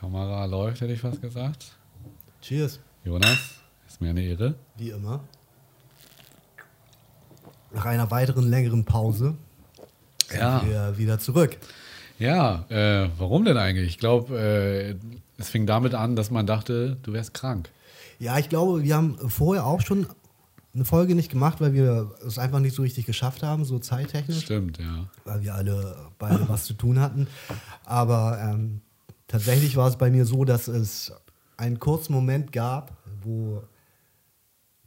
Kamera läuft, hätte ich fast gesagt. Cheers. Jonas, ist mir eine Ehre. Wie immer. Nach einer weiteren längeren Pause sind Ja. wir wieder zurück. Ja, äh, warum denn eigentlich? Ich glaube, äh, es fing damit an, dass man dachte, du wärst krank. Ja, ich glaube, wir haben vorher auch schon eine Folge nicht gemacht, weil wir es einfach nicht so richtig geschafft haben, so zeittechnisch, Stimmt, ja. weil wir alle beide was zu tun hatten. Aber ähm, tatsächlich war es bei mir so, dass es einen kurzen Moment gab, wo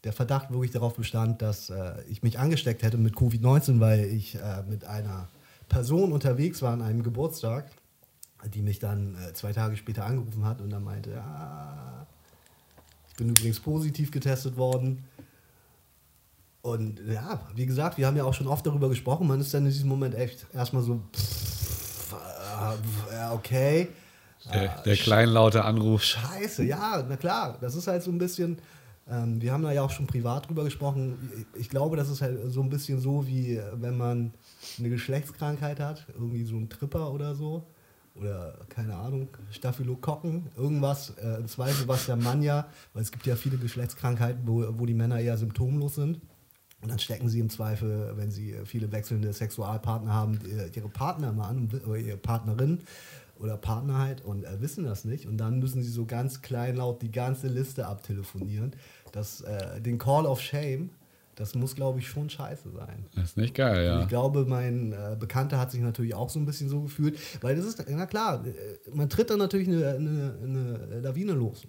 der Verdacht wirklich darauf bestand, dass äh, ich mich angesteckt hätte mit Covid-19, weil ich äh, mit einer Person unterwegs war an einem Geburtstag, die mich dann äh, zwei Tage später angerufen hat und dann meinte, ja, ich bin übrigens positiv getestet worden. Und ja, wie gesagt, wir haben ja auch schon oft darüber gesprochen. Man ist dann in diesem Moment echt erstmal so, pff, äh, okay. Der, Ah, der kleinlaute Anruf. Scheiße, ja, na klar. Das ist halt so ein bisschen, ähm, wir haben da ja auch schon privat drüber gesprochen. Ich glaube, das ist halt so ein bisschen so, wie äh, wenn man eine Geschlechtskrankheit hat, irgendwie so ein Tripper oder so. Oder keine Ahnung, Staphylokokken, irgendwas, äh, im Zweifel was der Mann ja, weil es gibt ja viele Geschlechtskrankheiten, wo, wo die Männer eher symptomlos sind. Und dann stecken sie im Zweifel, wenn sie äh, viele wechselnde Sexualpartner haben, äh, ihre Partner mal an, oder ihre Partnerin oder Partner halt und äh, wissen das nicht. Und dann müssen sie so ganz kleinlaut die ganze Liste abtelefonieren. Das, äh, den Call of Shame, das muss, glaube ich, schon scheiße sein. Das ist nicht geil, Und ja. Ich glaube, mein äh, Bekannter hat sich natürlich auch so ein bisschen so gefühlt, weil das ist, na klar, äh, man tritt dann natürlich eine, eine, eine Lawine los.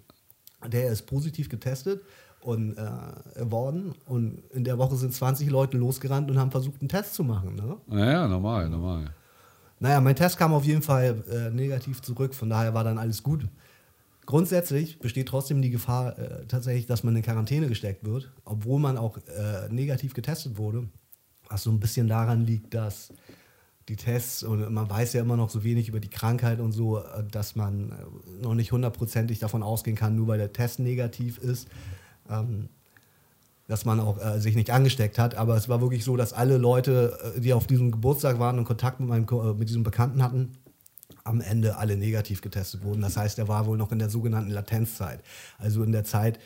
Der ist positiv getestet und äh, worden und in der Woche sind 20 Leute losgerannt und haben versucht, einen Test zu machen. Ne? Naja, normal, normal. Naja, mein Test kam auf jeden Fall äh, negativ zurück, von daher war dann alles gut. Grundsätzlich besteht trotzdem die Gefahr äh, tatsächlich, dass man in Quarantäne gesteckt wird, obwohl man auch äh, negativ getestet wurde. Was so ein bisschen daran liegt, dass die Tests, und man weiß ja immer noch so wenig über die Krankheit und so, äh, dass man äh, noch nicht hundertprozentig davon ausgehen kann, nur weil der Test negativ ist, ähm, dass man auch äh, sich nicht angesteckt hat. Aber es war wirklich so, dass alle Leute, äh, die auf diesem Geburtstag waren und Kontakt mit, meinem, äh, mit diesem Bekannten hatten, am Ende alle negativ getestet wurden. Das heißt, er war wohl noch in der sogenannten Latenzzeit. Also in der Zeit,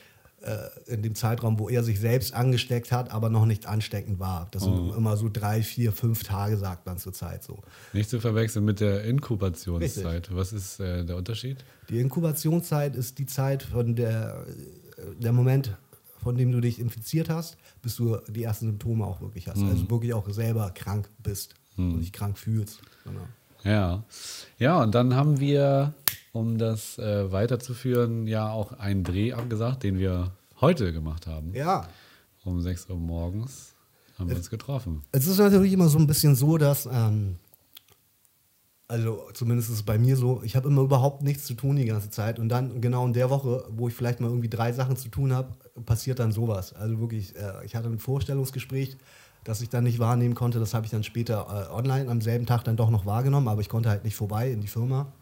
äh, in dem Zeitraum, wo er sich selbst angesteckt hat, aber noch nicht ansteckend war. Das sind immer so drei, vier, fünf Tage, sagt man zurzeit so. Nicht zu verwechseln mit der Inkubationszeit. Was ist äh, der Unterschied? Die Inkubationszeit ist die Zeit von der, der Moment, von dem du dich infiziert hast, bis du die ersten Symptome auch wirklich hast. Also wirklich auch selber krank bist und dich krank fühlst. Genau. Ja. Ja, und dann haben wir, um das äh, weiterzuführen, ja auch einen Dreh abgesagt, den wir heute gemacht haben. Ja, Um 6 Uhr morgens haben wir uns getroffen. es ist natürlich immer so ein bisschen so, dass, ähm, also zumindest ist es bei mir so, ich habe immer überhaupt nichts zu tun die ganze Zeit und dann genau in der Woche, wo ich vielleicht mal irgendwie drei Sachen zu tun habe, passiert dann sowas. Also wirklich, äh, ich hatte ein Vorstellungsgespräch, das ich dann nicht wahrnehmen konnte, das habe ich dann später äh, online am selben Tag dann doch noch wahrgenommen, aber ich konnte halt nicht vorbei in die Firma.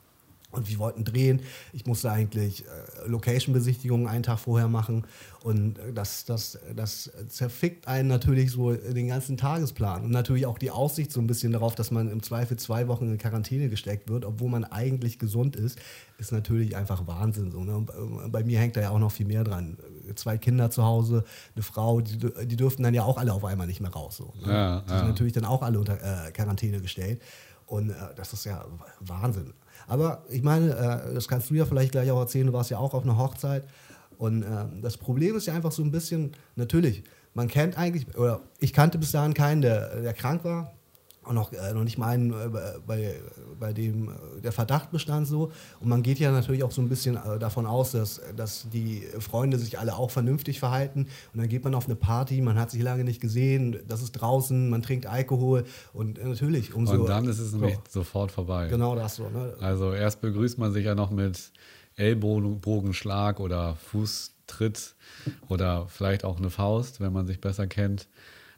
Und wir wollten drehen. Ich musste eigentlich äh, Location-Besichtigungen einen Tag vorher machen. Und äh, das, das, das zerfickt einen natürlich so den ganzen Tagesplan. Und natürlich auch die Aussicht so ein bisschen darauf, dass man im Zweifel zwei Wochen in Quarantäne gesteckt wird, obwohl man eigentlich gesund ist, ist natürlich einfach Wahnsinn. So, ne? Und bei- bei mir hängt da ja auch noch viel mehr dran. Zwei Kinder zu Hause, eine Frau, die, die dürften dann ja auch alle auf einmal nicht mehr raus. So, ne? Ja, die sind ja. natürlich dann auch alle unter äh, Quarantäne gestellt. Und äh, das ist ja Wahnsinn. Aber ich meine, äh, das kannst du ja vielleicht gleich auch erzählen, du warst ja auch auf einer Hochzeit. Und äh, das Problem ist ja einfach so ein bisschen, natürlich, man kennt eigentlich, oder ich kannte bis dahin keinen, der, der krank war. Und noch, äh, noch nicht mal einen, äh, bei, bei dem äh, der Verdacht bestand so. Und man geht ja natürlich auch so ein bisschen äh, davon aus, dass, dass die Freunde sich alle auch vernünftig verhalten. Und dann geht man auf eine Party, man hat sich lange nicht gesehen, das ist draußen, man trinkt Alkohol. Und äh, natürlich, umso. Und dann ist es nämlich so, sofort vorbei. Genau das so. Ne? Also erst begrüßt man sich ja noch mit Ellbogenschlag oder Fußtritt oder vielleicht auch eine Faust, wenn man sich besser kennt.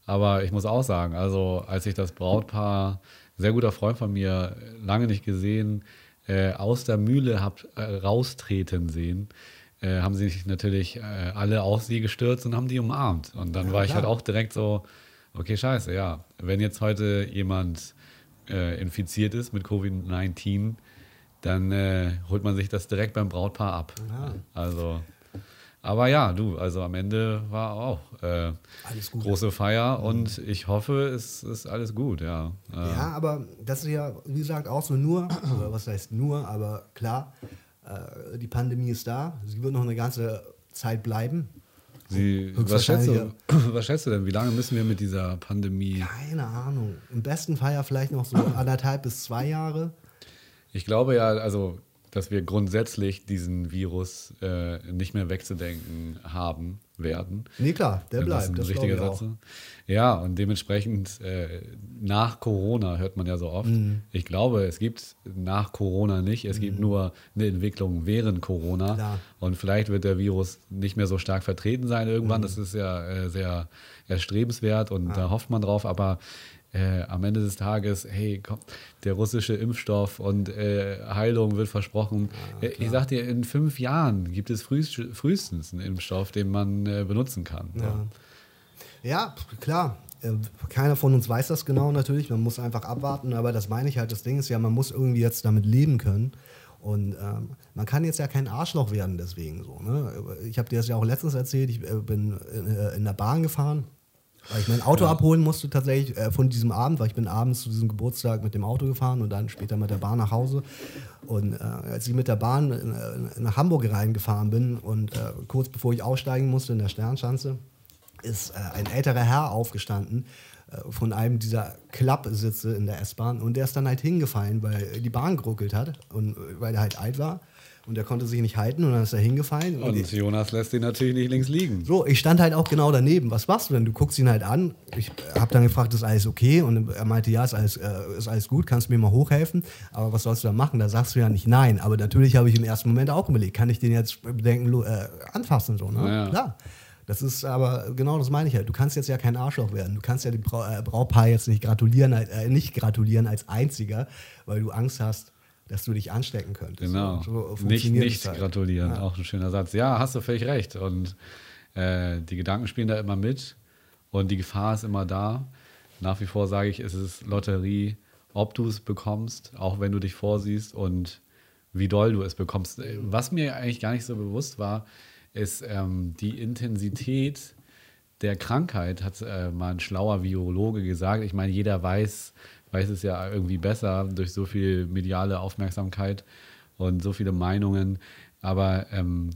Aber ich muss auch sagen, also als ich das Brautpaar, sehr guter Freund von mir, lange nicht gesehen, äh, aus der Mühle hab äh, raustreten sehen, äh, haben sie sich natürlich äh, alle auf sie gestürzt und haben die umarmt. Und dann Ja, war ich klar. halt auch direkt so, okay, scheiße, ja. Wenn jetzt heute jemand äh, infiziert ist mit Covid-19, dann äh, holt man sich das direkt beim Brautpaar ab. Ja. Also, aber ja, du, also am Ende war auch äh, große Feier und ich hoffe, es ist alles gut, ja. Äh, Ja, aber das ist ja, wie gesagt, auch so nur, oder was heißt nur, aber klar, äh, die Pandemie ist da. Sie wird noch eine ganze Zeit bleiben. Sie, was, schätzt du, was schätzt du denn? Wie lange müssen wir mit dieser Pandemie? Keine Ahnung. Im besten Fall ja vielleicht noch so anderthalb bis zwei Jahre. Ich glaube ja, also, dass wir grundsätzlich diesen Virus äh, nicht mehr wegzudenken haben werden. Nee, klar, der Wenn das bleibt. ein Das, richtiger. Satz ist. Ja, und dementsprechend äh, nach Corona hört man ja so oft. Mhm. Ich glaube, es gibt nach Corona nicht. Es gibt nur eine Entwicklung während Corona. Klar. Und vielleicht wird der Virus nicht mehr so stark vertreten sein Mhm. irgendwann. Das ist ja äh, sehr erstrebenswert und da hofft man drauf. Aber äh, am Ende des Tages, hey, komm, der russische Impfstoff und äh, Heilung wird versprochen. Äh, ich sag dir, in fünf Jahren gibt es frühst, frühestens einen Impfstoff, den man äh, benutzen kann. Ja. Ja, klar. Äh, Keiner von uns weiß das genau natürlich. Man muss einfach abwarten. Aber das meine ich halt. Das Ding ist ja, man muss irgendwie jetzt damit leben können. Und ähm, man kann jetzt ja kein Arschloch werden deswegen so. Ne? Ich habe dir das ja auch letztens erzählt. Ich äh, bin äh, in der Bahn gefahren, weil ich mein Auto abholen musste tatsächlich äh, von diesem Abend, weil ich bin abends zu diesem Geburtstag mit dem Auto gefahren und dann später mit der Bahn nach Hause. Und äh, als ich mit der Bahn in, nach Hamburg reingefahren bin und äh, kurz bevor ich aussteigen musste in der Sternschanze, ist äh, ein älterer Herr aufgestanden äh, von einem dieser Klappsitze in der S-Bahn. Und der ist dann halt hingefallen, weil die Bahn geruckelt hat und äh, weil er halt alt war und er konnte sich nicht halten und dann ist er hingefallen. Und, Und Jonas lässt ihn natürlich nicht links liegen. so, ich stand halt auch genau daneben. Was machst du denn? Du guckst ihn halt an. Ich habe dann gefragt, ist alles okay? Und er meinte, ja, ist alles, äh, ist alles gut, kannst du mir mal hochhelfen? Aber was sollst du da machen? Da sagst du ja nicht nein. Aber natürlich habe ich im ersten Moment auch überlegt, kann ich den jetzt bedenken, äh, anfassen? So, ne? Ja. Klar. Das ist aber, genau das meine ich halt. Du kannst jetzt ja kein Arschloch werden. Du kannst ja dem Brau äh, Braupaar jetzt nicht gratulieren, äh, nicht gratulieren als Einziger, weil du Angst hast, dass du dich anstecken könntest. Genau. So nicht nicht halt. gratulieren, auch ein schöner Satz. Ja, hast du völlig recht. Und äh, die Gedanken spielen da immer mit und die Gefahr ist immer da. Nach wie vor sage ich, es ist Lotterie, ob du es bekommst, auch wenn du dich vorsiehst und wie doll du es bekommst. Äh, Was mir eigentlich gar nicht so bewusst war, ist ähm, die Intensität der Krankheit, hat äh, mal ein schlauer Virologe gesagt. Ich meine, jeder weiß, weiß es ja irgendwie besser durch so viel mediale Aufmerksamkeit und so viele Meinungen. Aber ähm,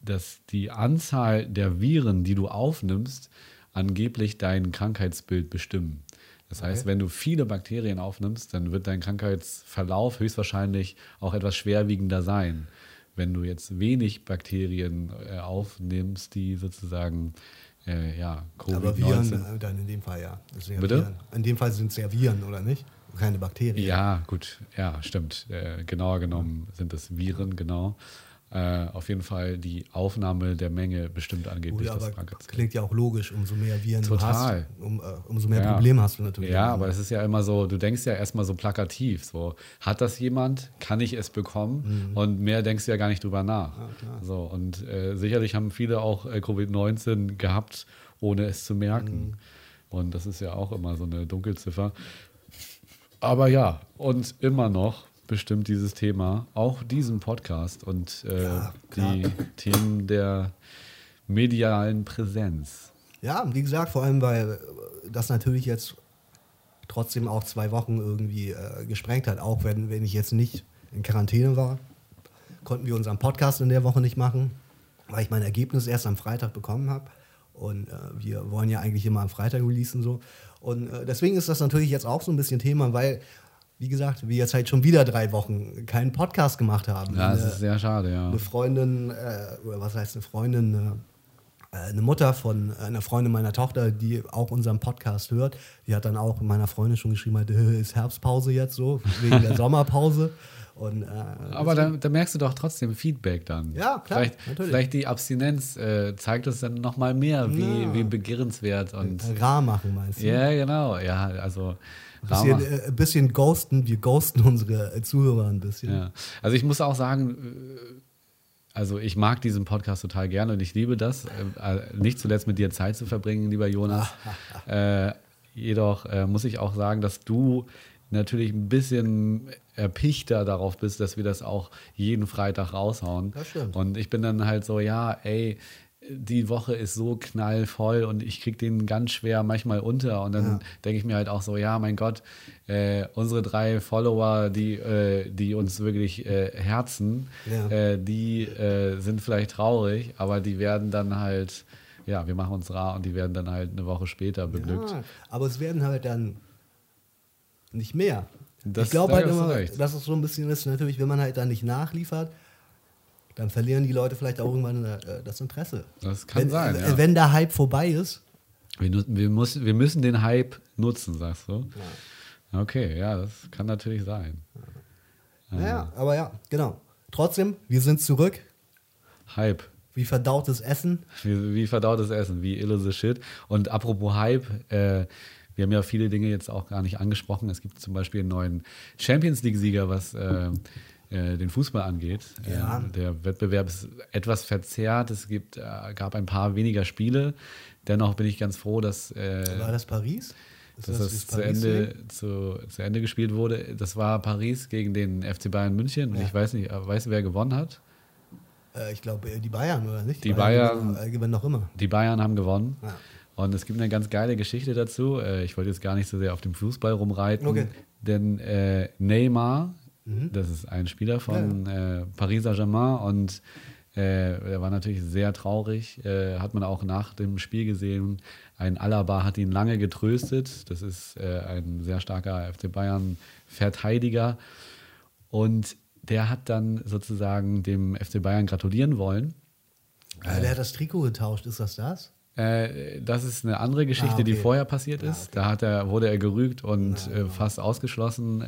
dass die Anzahl der Viren, die du aufnimmst, angeblich dein Krankheitsbild bestimmen. Das heißt, wenn du viele Bakterien aufnimmst, dann wird dein Krankheitsverlauf höchstwahrscheinlich auch etwas schwerwiegender sein. Wenn du jetzt wenig Bakterien äh, aufnimmst, die sozusagen äh, ja, Aber Viren Covid-19 äh, dann in dem Fall ja. Ja Bitte? Viren. In dem Fall sind es ja Viren, oder nicht? Keine Bakterien. Ja, gut, ja, stimmt. Äh, genauer genommen sind es Viren, genau. Äh, auf jeden Fall die Aufnahme der Menge bestimmt angeblich das aber Krankheitsbild. klingt ja auch logisch, umso mehr Viren Total. du hast, um, äh, umso mehr Ja. Probleme hast du natürlich. Ja, aber es ist ja immer so, du denkst ja erstmal so plakativ, so, hat das jemand, kann ich es bekommen? Und mehr denkst du ja gar nicht drüber nach. so, und äh, sicherlich haben viele auch äh, Covid-19 gehabt, ohne es zu merken. Und das ist ja auch immer so eine Dunkelziffer. Aber ja, und immer noch bestimmt dieses Thema, auch diesen Podcast und äh, Ja, die Themen der medialen Präsenz. Ja, wie gesagt, vor allem, weil äh, das natürlich jetzt trotzdem auch zwei Wochen irgendwie äh, gesprengt hat. Auch wenn, wenn ich jetzt nicht in Quarantäne war, konnten wir unseren Podcast in der Woche nicht machen, weil ich mein Ergebnis erst am Freitag bekommen habe. Und äh, wir wollen ja eigentlich immer am Freitag releasen so. Und äh, deswegen ist das natürlich jetzt auch so ein bisschen Thema, weil, wie gesagt, wir jetzt halt schon wieder drei Wochen keinen Podcast gemacht haben. Ja, das Eine- ist sehr schade, ja. eine Freundin, äh, oder was heißt eine Freundin, eine, äh, eine Mutter von einer Freundin meiner Tochter, die auch unseren Podcast hört, die hat dann auch meiner Freundin schon geschrieben, halt, "Äh, ist Herbstpause jetzt so, wegen der Sommerpause. Und, äh, Aber da, da merkst du doch trotzdem Feedback dann. Ja, klar, Vielleicht, natürlich. vielleicht die Abstinenz äh, zeigt uns dann nochmal mehr, wie, Ja. wie begehrenswert und. rar machen, meinst du? Ja, genau. Ja, also. Bisschen, äh, ein bisschen ghosten, wir ghosten unsere Zuhörer ein bisschen. ja. Also ich muss auch sagen, äh, also ich mag diesen Podcast total gerne und ich liebe das, äh, äh, nicht zuletzt mit dir Zeit zu verbringen, lieber Jonas. äh, jedoch muss ich auch sagen, dass du natürlich ein bisschen erpichter darauf bist, dass wir das auch jeden Freitag raushauen. Das stimmt. Und ich bin dann halt so, ja, ey, die Woche ist so knallvoll und ich krieg den ganz schwer manchmal unter. Und dann Ja. denke ich mir halt auch so, ja, mein Gott, äh, unsere drei Follower, die, äh, die uns wirklich äh, herzen, Ja. äh, die äh, sind vielleicht traurig, aber die werden dann halt, ja, wir machen uns rar und die werden dann halt eine Woche später beglückt. Ja, aber es werden halt dann nicht mehr. Das- ich glaube halt immer, dass es so ein bisschen ist, natürlich, wenn man halt dann nicht nachliefert, dann verlieren die Leute vielleicht auch irgendwann äh, das Interesse. Das kann wenn, sein, äh, ja. Wenn der Hype vorbei ist, Wir, wir, muss, wir müssen den Hype nutzen, sagst du? Okay, ja, das kann natürlich sein. ja, aber ja, genau. Trotzdem, wir sind zurück. Hype. Wie verdautes Essen. Wie, wie verdautes Essen, wie ill is the shit. Und apropos Hype, äh, wir haben ja viele Dinge jetzt auch gar nicht angesprochen. Es gibt zum Beispiel einen neuen Champions League-Sieger, was äh, äh, den Fußball angeht. Ja. Äh, der Wettbewerb ist etwas verzerrt. Es gibt, äh, gab ein paar weniger Spiele. Dennoch bin ich ganz froh, dass, äh, War das Paris? Dass das, das zu, Ende, zu, zu Ende gespielt wurde. Das war Paris gegen den FC Bayern München. Und Ja. ich weiß nicht, weißt du, wer gewonnen hat? Äh, ich glaube, die Bayern, oder nicht? Die Bayern- gewinnen, äh, gewinnen noch immer. Die Bayern haben gewonnen. Ja. Und es gibt eine ganz geile Geschichte dazu. Ich wollte jetzt gar nicht so sehr auf dem Fußball rumreiten, Okay. denn äh, Neymar, das ist ein Spieler von äh, Paris Saint-Germain und äh, er war natürlich sehr traurig, äh, hat man auch nach dem Spiel gesehen. Ein Alaba hat ihn lange getröstet. Das ist äh, ein sehr starker FC Bayern-Verteidiger. Und der hat dann sozusagen dem FC Bayern gratulieren wollen. Äh, der hat das Trikot getauscht, ist das das? Äh, das ist eine andere Geschichte, Ah, okay. die vorher passiert ist. Da hat er, wurde er gerügt und äh, fast ausgeschlossen.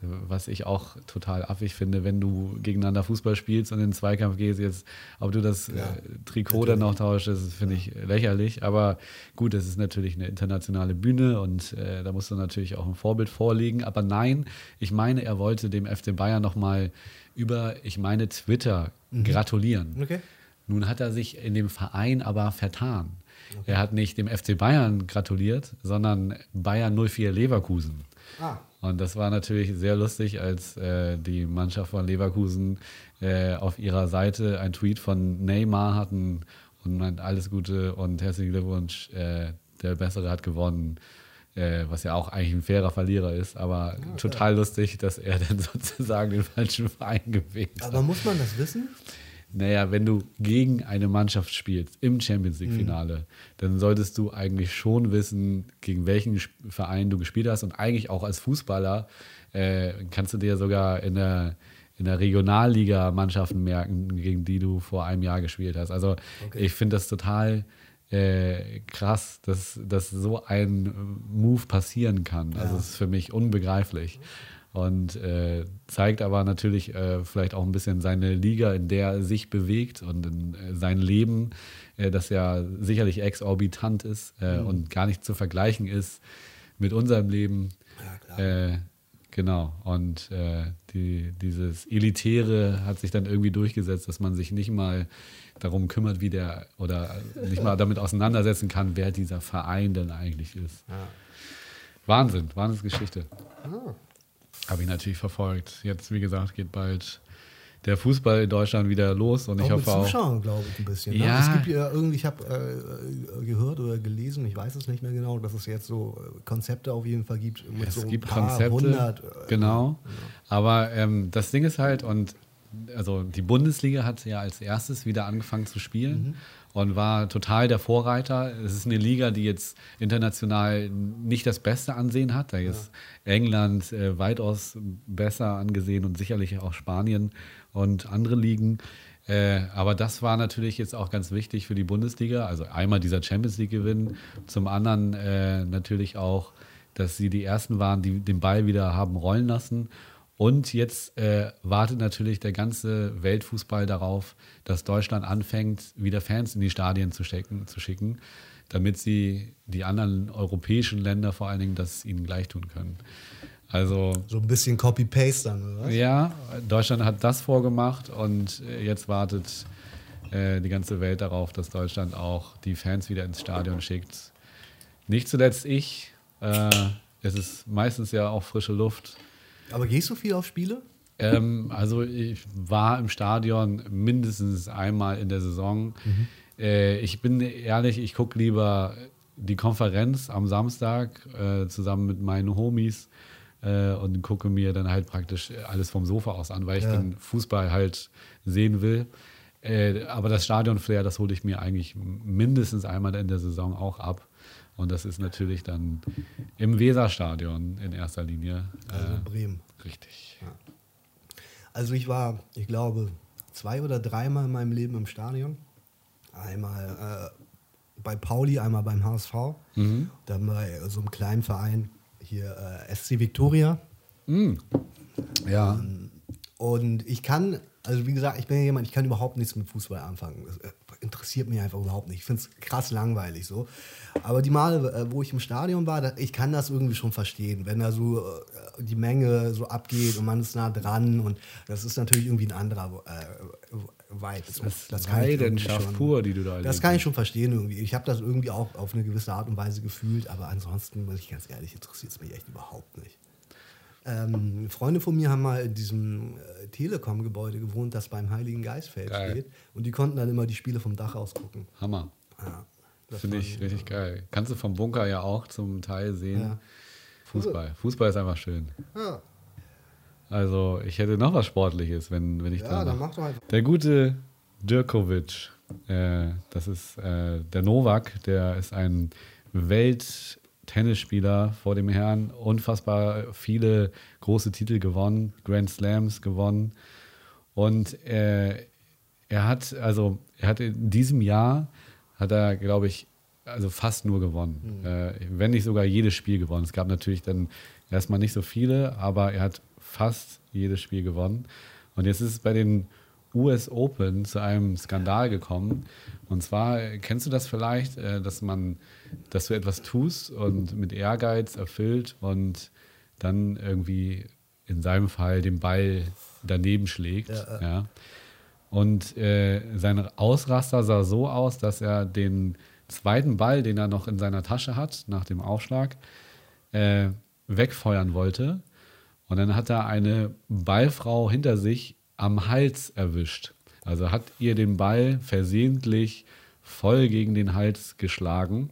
Was ich auch total affig finde, wenn du gegeneinander Fußball spielst und in den Zweikampf gehst, jetzt, ob du das äh, Trikot dann noch tauschst, das finde ich lächerlich. Aber gut, es ist natürlich eine internationale Bühne und äh, da musst du natürlich auch ein Vorbild vorlegen. Aber nein, ich meine, er wollte dem FC Bayern nochmal über, ich meine, Twitter gratulieren. Okay. Nun hat er sich in dem Verein aber vertan. Er hat nicht dem FC Bayern gratuliert, sondern Bayern 04 Leverkusen. Ah. Und das war natürlich sehr lustig, als äh, die Mannschaft von Leverkusen äh, auf ihrer Seite ein Tweet von Neymar hatten und meint alles Gute und herzlichen Glückwunsch, äh, der Bessere hat gewonnen. Äh, was ja auch eigentlich ein fairer Verlierer ist, aber total lustig, dass er dann sozusagen den falschen Verein gewählt hat. Aber muss man das wissen? Naja, wenn du gegen eine Mannschaft spielst im Champions League-Finale, dann solltest du eigentlich schon wissen, gegen welchen Verein du gespielt hast. Und eigentlich auch als Fußballer äh, kannst du dir sogar in der, in der Regionalliga Mannschaften merken, gegen die du vor einem Jahr gespielt hast. Also Okay. ich finde das total äh, krass, dass, dass so ein Move passieren kann. Also es ist für mich unbegreiflich. Und äh, zeigt aber natürlich äh, vielleicht auch ein bisschen seine Liga, in der er sich bewegt und in, äh, sein Leben, äh, das ja sicherlich exorbitant ist äh, und gar nicht zu vergleichen ist mit unserem Leben. Ja, klar. Äh, genau. Und die, dieses Elitäre hat sich dann irgendwie durchgesetzt, dass man sich nicht mal darum kümmert, wie der oder nicht mal damit auseinandersetzen kann, wer dieser Verein denn eigentlich ist. Wahnsinn, Wahnsinnsgeschichte. Habe ich natürlich verfolgt. Jetzt, wie gesagt, geht bald der Fußball in Deutschland wieder los und ich auch mit hoffe auch. Zuschauern, glaube ich, ein bisschen. Ne? Ja. Es gibt ja irgendwie, ich habe äh, gehört oder gelesen, ich weiß es nicht mehr genau, dass es jetzt so äh, Konzepte auf jeden Fall gibt. Es so gibt Konzepte, hundert, äh, genau. Aber ähm, das Ding ist halt, und also die Bundesliga hat ja als erstes wieder angefangen zu spielen und war total der Vorreiter. Es ist eine Liga, die jetzt international nicht das beste Ansehen hat. Da ist England äh, weitaus besser angesehen und sicherlich auch Spanien und andere Ligen. Äh, aber das war natürlich jetzt auch ganz wichtig für die Bundesliga. Also einmal dieser Champions League Gewinn, zum anderen äh, natürlich auch, dass sie die ersten waren, die den Ball wieder haben rollen lassen. Und jetzt äh, wartet natürlich der ganze Weltfußball darauf, dass Deutschland anfängt, wieder Fans in die Stadien zu, stecken, zu schicken, damit sie die anderen europäischen Länder vor allen Dingen das ihnen gleich tun können. Also So ein bisschen Copy-Paste dann, oder was? ja, Deutschland hat das vorgemacht und äh, jetzt wartet äh, die ganze Welt darauf, dass Deutschland auch die Fans wieder ins Stadion schickt. Nicht zuletzt ich, äh, es ist meistens ja auch frische Luft. Aber gehst du viel auf Spiele? Ähm, also ich war im Stadion mindestens einmal in der Saison. Mhm. Äh, ich bin ehrlich, ich gucke lieber die Konferenz am Samstag äh, zusammen mit meinen Homies äh, und gucke mir dann halt praktisch alles vom Sofa aus an, weil ich ja. den Fußball halt sehen will. Äh, aber das Stadion-Flair, das hole ich mir eigentlich mindestens einmal in der Saison auch ab. Und das ist natürlich dann im Weserstadion in erster Linie. Also äh, Bremen. Richtig. Ja. Also ich war, ich glaube, zwei oder dreimal in meinem Leben im Stadion. Einmal äh, bei Pauli, einmal beim HSV. Mhm. Dann bei so einem kleinen Verein hier äh, SC Victoria. Mhm. Ja. Ähm, und ich kann, also wie gesagt, ich bin ja jemand, ich kann überhaupt nichts mit Fußball anfangen. Das interessiert mich einfach überhaupt nicht. Ich finde es krass langweilig so. Aber die Male, äh, wo ich im Stadion war, ich kann das irgendwie schon verstehen, wenn da so äh, die Menge so abgeht und man ist nah dran und das ist natürlich irgendwie ein anderer äh, Vibe. Das, das, das kann Leidenschaft pur, die du da Das kann ich schon verstehen irgendwie. Ich habe das irgendwie auch auf eine gewisse Art und Weise gefühlt, aber ansonsten, muss ich ganz ehrlich, interessiert es mich echt überhaupt nicht. Ähm, Freunde von mir haben mal in diesem äh, Telekom-Gebäude gewohnt, das beim Heiligen Geistfeld geil. steht. Und die konnten dann immer die Spiele vom Dach aus gucken. Hammer. Ja, Finde ich richtig geil. Kannst du vom Bunker ja auch zum Teil sehen. Ja. Fußball. Fußball ist einfach schön. Ja. Also, ich hätte noch was Sportliches, wenn, wenn ich ja, da. Dann mach doch einfach. Der gute Djokovic, äh, das ist äh, der Novak, der ist ein Welt- Tennisspieler vor dem Herrn, unfassbar viele große Titel gewonnen, Grand Slams gewonnen. Und äh, er hat, also er hat in diesem Jahr, hat er, glaube ich, also fast nur gewonnen. Mhm. Äh, wenn nicht sogar jedes Spiel gewonnen. Es gab natürlich dann erstmal nicht so viele, aber er hat fast jedes Spiel gewonnen. Und jetzt ist es bei den US Open zu einem Skandal gekommen. Und zwar, kennst du das vielleicht, äh, dass man, dass du etwas tust und mit Ehrgeiz erfüllt und dann irgendwie in seinem Fall den Ball daneben schlägt. Ja, ja. Und äh, sein Ausraster sah so aus, dass er den zweiten Ball, den er noch in seiner Tasche hat, nach dem Aufschlag, äh, wegfeuern wollte. Und dann hat er eine Ballfrau hinter sich am Hals erwischt. Also hat ihr den Ball versehentlich voll gegen den Hals geschlagen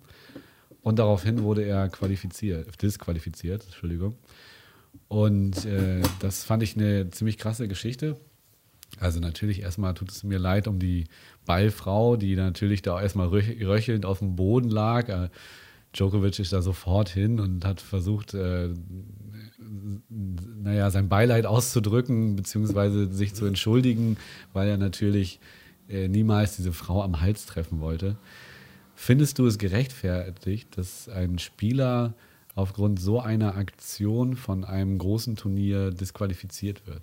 und daraufhin wurde er qualifiziert, disqualifiziert, Entschuldigung. Und äh, das fand ich eine ziemlich krasse Geschichte. Also natürlich erstmal tut es mir leid um die Ballfrau, die natürlich da erstmal röchelnd auf dem Boden lag. Äh, Djokovic ist da sofort hin und hat versucht, äh, naja, sein Beileid auszudrücken, beziehungsweise sich zu entschuldigen, weil er natürlich äh, niemals diese Frau am Hals treffen wollte. Findest du es gerechtfertigt, dass ein Spieler aufgrund so einer Aktion von einem großen Turnier disqualifiziert wird?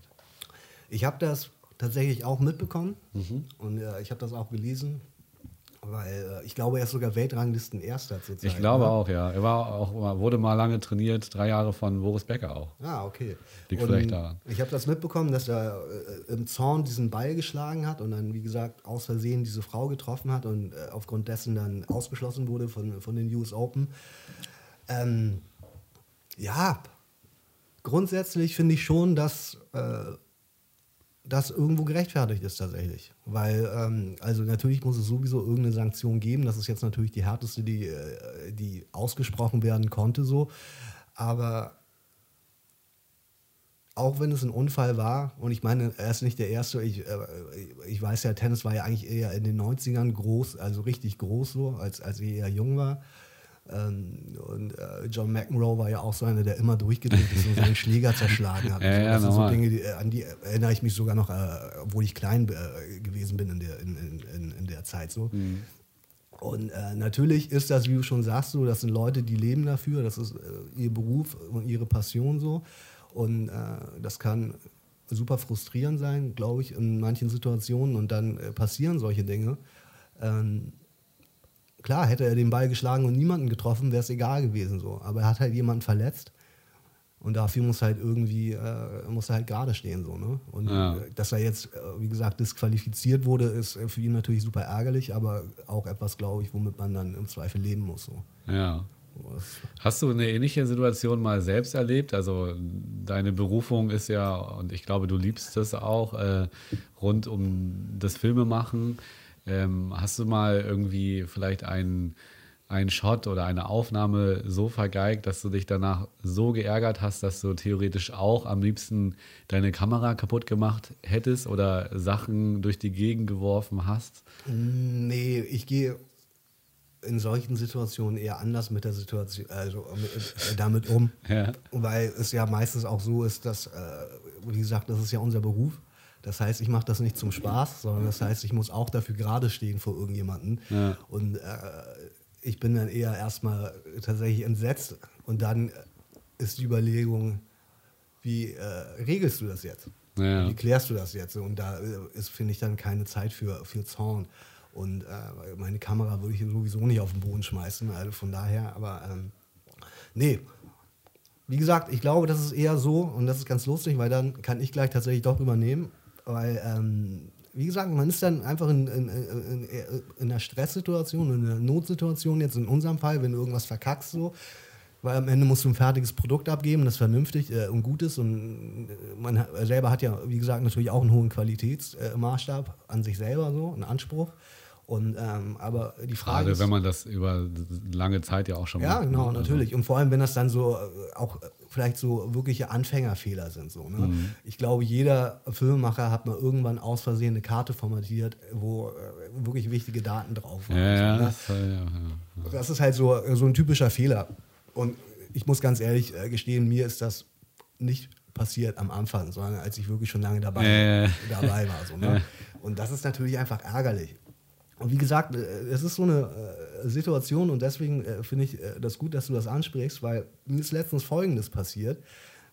Ich habe das tatsächlich auch mitbekommen mhm. und äh, ich habe das auch gelesen. Weil äh, ich glaube, er ist sogar Weltranglisten Erster zurzeit. Ich glaube ne? auch, ja. Er war auch, wurde mal lange trainiert, drei Jahre von Boris Becker auch. Ah, okay. Liegt vielleicht daran. Ich habe das mitbekommen, dass er äh, im Zorn diesen Ball geschlagen hat und dann, wie gesagt, aus Versehen diese Frau getroffen hat und äh, aufgrund dessen dann ausgeschlossen wurde von, von den US Open. Ähm, ja, grundsätzlich finde ich schon, dass äh, das irgendwo gerechtfertigt ist tatsächlich. Weil, ähm, also natürlich muss es sowieso irgendeine Sanktion geben. Das ist jetzt natürlich die härteste, die, äh, die ausgesprochen werden konnte, so. Aber auch wenn es ein Unfall war, und ich meine, er ist nicht der Erste, ich, äh, ich weiß ja, Tennis war ja eigentlich eher in den 90ern groß, also richtig groß so, als, als er eher jung war. Ähm, und äh, John McEnroe war ja auch so einer, der immer durchgedreht ist und seinen Schläger zerschlagen hat. ja, ja, das sind so Dinge, die, äh, an die erinnere ich mich sogar noch, äh, obwohl ich klein äh, gewesen bin in der, in, in, in der Zeit so. Mhm. Und äh, natürlich ist das, wie du schon sagst, so, das sind Leute, die leben dafür, das ist äh, ihr Beruf und ihre Passion so. Und das kann super frustrierend sein, glaube ich, in manchen Situationen. Und dann passieren solche Dinge. Ähm, klar, hätte er den Ball geschlagen und niemanden getroffen, wäre es egal gewesen so. Aber er hat halt jemanden verletzt. Und dafür muss halt irgendwie, äh, muss er halt gerade stehen, so, ne? Und ja. Äh, dass er jetzt, äh, wie gesagt, disqualifiziert wurde, ist für ihn natürlich super ärgerlich, aber auch etwas, glaube ich, womit man dann im Zweifel leben muss. So. Ja. Hast du eine ähnliche Situation mal selbst erlebt? Also deine Berufung ist ja, und ich glaube, du liebst das auch, äh, rund um das Filmemachen. Ähm, hast du mal irgendwie vielleicht einen einen Shot oder eine Aufnahme so vergeigt, dass du dich danach so geärgert hast, dass du theoretisch auch am liebsten deine Kamera kaputt gemacht hättest oder Sachen durch die Gegend geworfen hast? Nee, ich gehe in solchen Situationen eher anders mit der Situation, also mit, äh, damit um. Ja. Weil es ja meistens auch so ist, dass, äh, wie gesagt, das ist ja unser Beruf. Das heißt, ich mache das nicht zum Spaß, sondern das heißt, ich muss auch dafür gerade stehen vor irgendjemanden. Ja. Und äh, ich bin dann eher erstmal tatsächlich entsetzt und dann ist die Überlegung, wie äh, regelst du das jetzt? Ja. Wie klärst du das jetzt? Und da äh, ist, finde ich, dann keine Zeit für, für Zorn. Und äh, meine Kamera würde ich sowieso nicht auf den Boden schmeißen. Also von daher, aber ähm, nee. Wie gesagt, ich glaube, das ist eher so und das ist ganz lustig, weil dann kann ich gleich tatsächlich doch übernehmen, weil ähm, wie gesagt, man ist dann einfach in, in, in, in einer Stresssituation, in einer Notsituation, jetzt in unserem Fall, wenn du irgendwas verkackst, so, weil am Ende musst du ein fertiges Produkt abgeben, das vernünftig äh, und gut ist. Und äh, man selber hat ja, wie gesagt, natürlich auch einen hohen Qualitätsmaßstab äh, an sich selber, so, einen Anspruch. Und, ähm, aber die Frage Gerade ist, wenn man das über lange Zeit ja auch schon ja, macht. Ja, genau, ne? natürlich. Also Und vor allem, wenn das dann so äh, auch vielleicht so wirkliche Anfängerfehler sind. So, ne? Mhm. Ich glaube, jeder Filmemacher hat mal irgendwann aus Versehen eine Karte formatiert, wo äh, wirklich wichtige Daten drauf waren. Ja, so, ne? das, ja, ja, das, ist halt so, so ein typischer Fehler. Und ich muss ganz ehrlich äh, gestehen, mir ist das nicht passiert am Anfang, sondern als ich wirklich schon lange dabei, dabei war. So, ne? Und das ist natürlich einfach ärgerlich. Und wie gesagt, äh, es ist so eine äh, Situation und deswegen äh, finde ich das gut, dass du das ansprichst, weil mir ist letztens Folgendes passiert.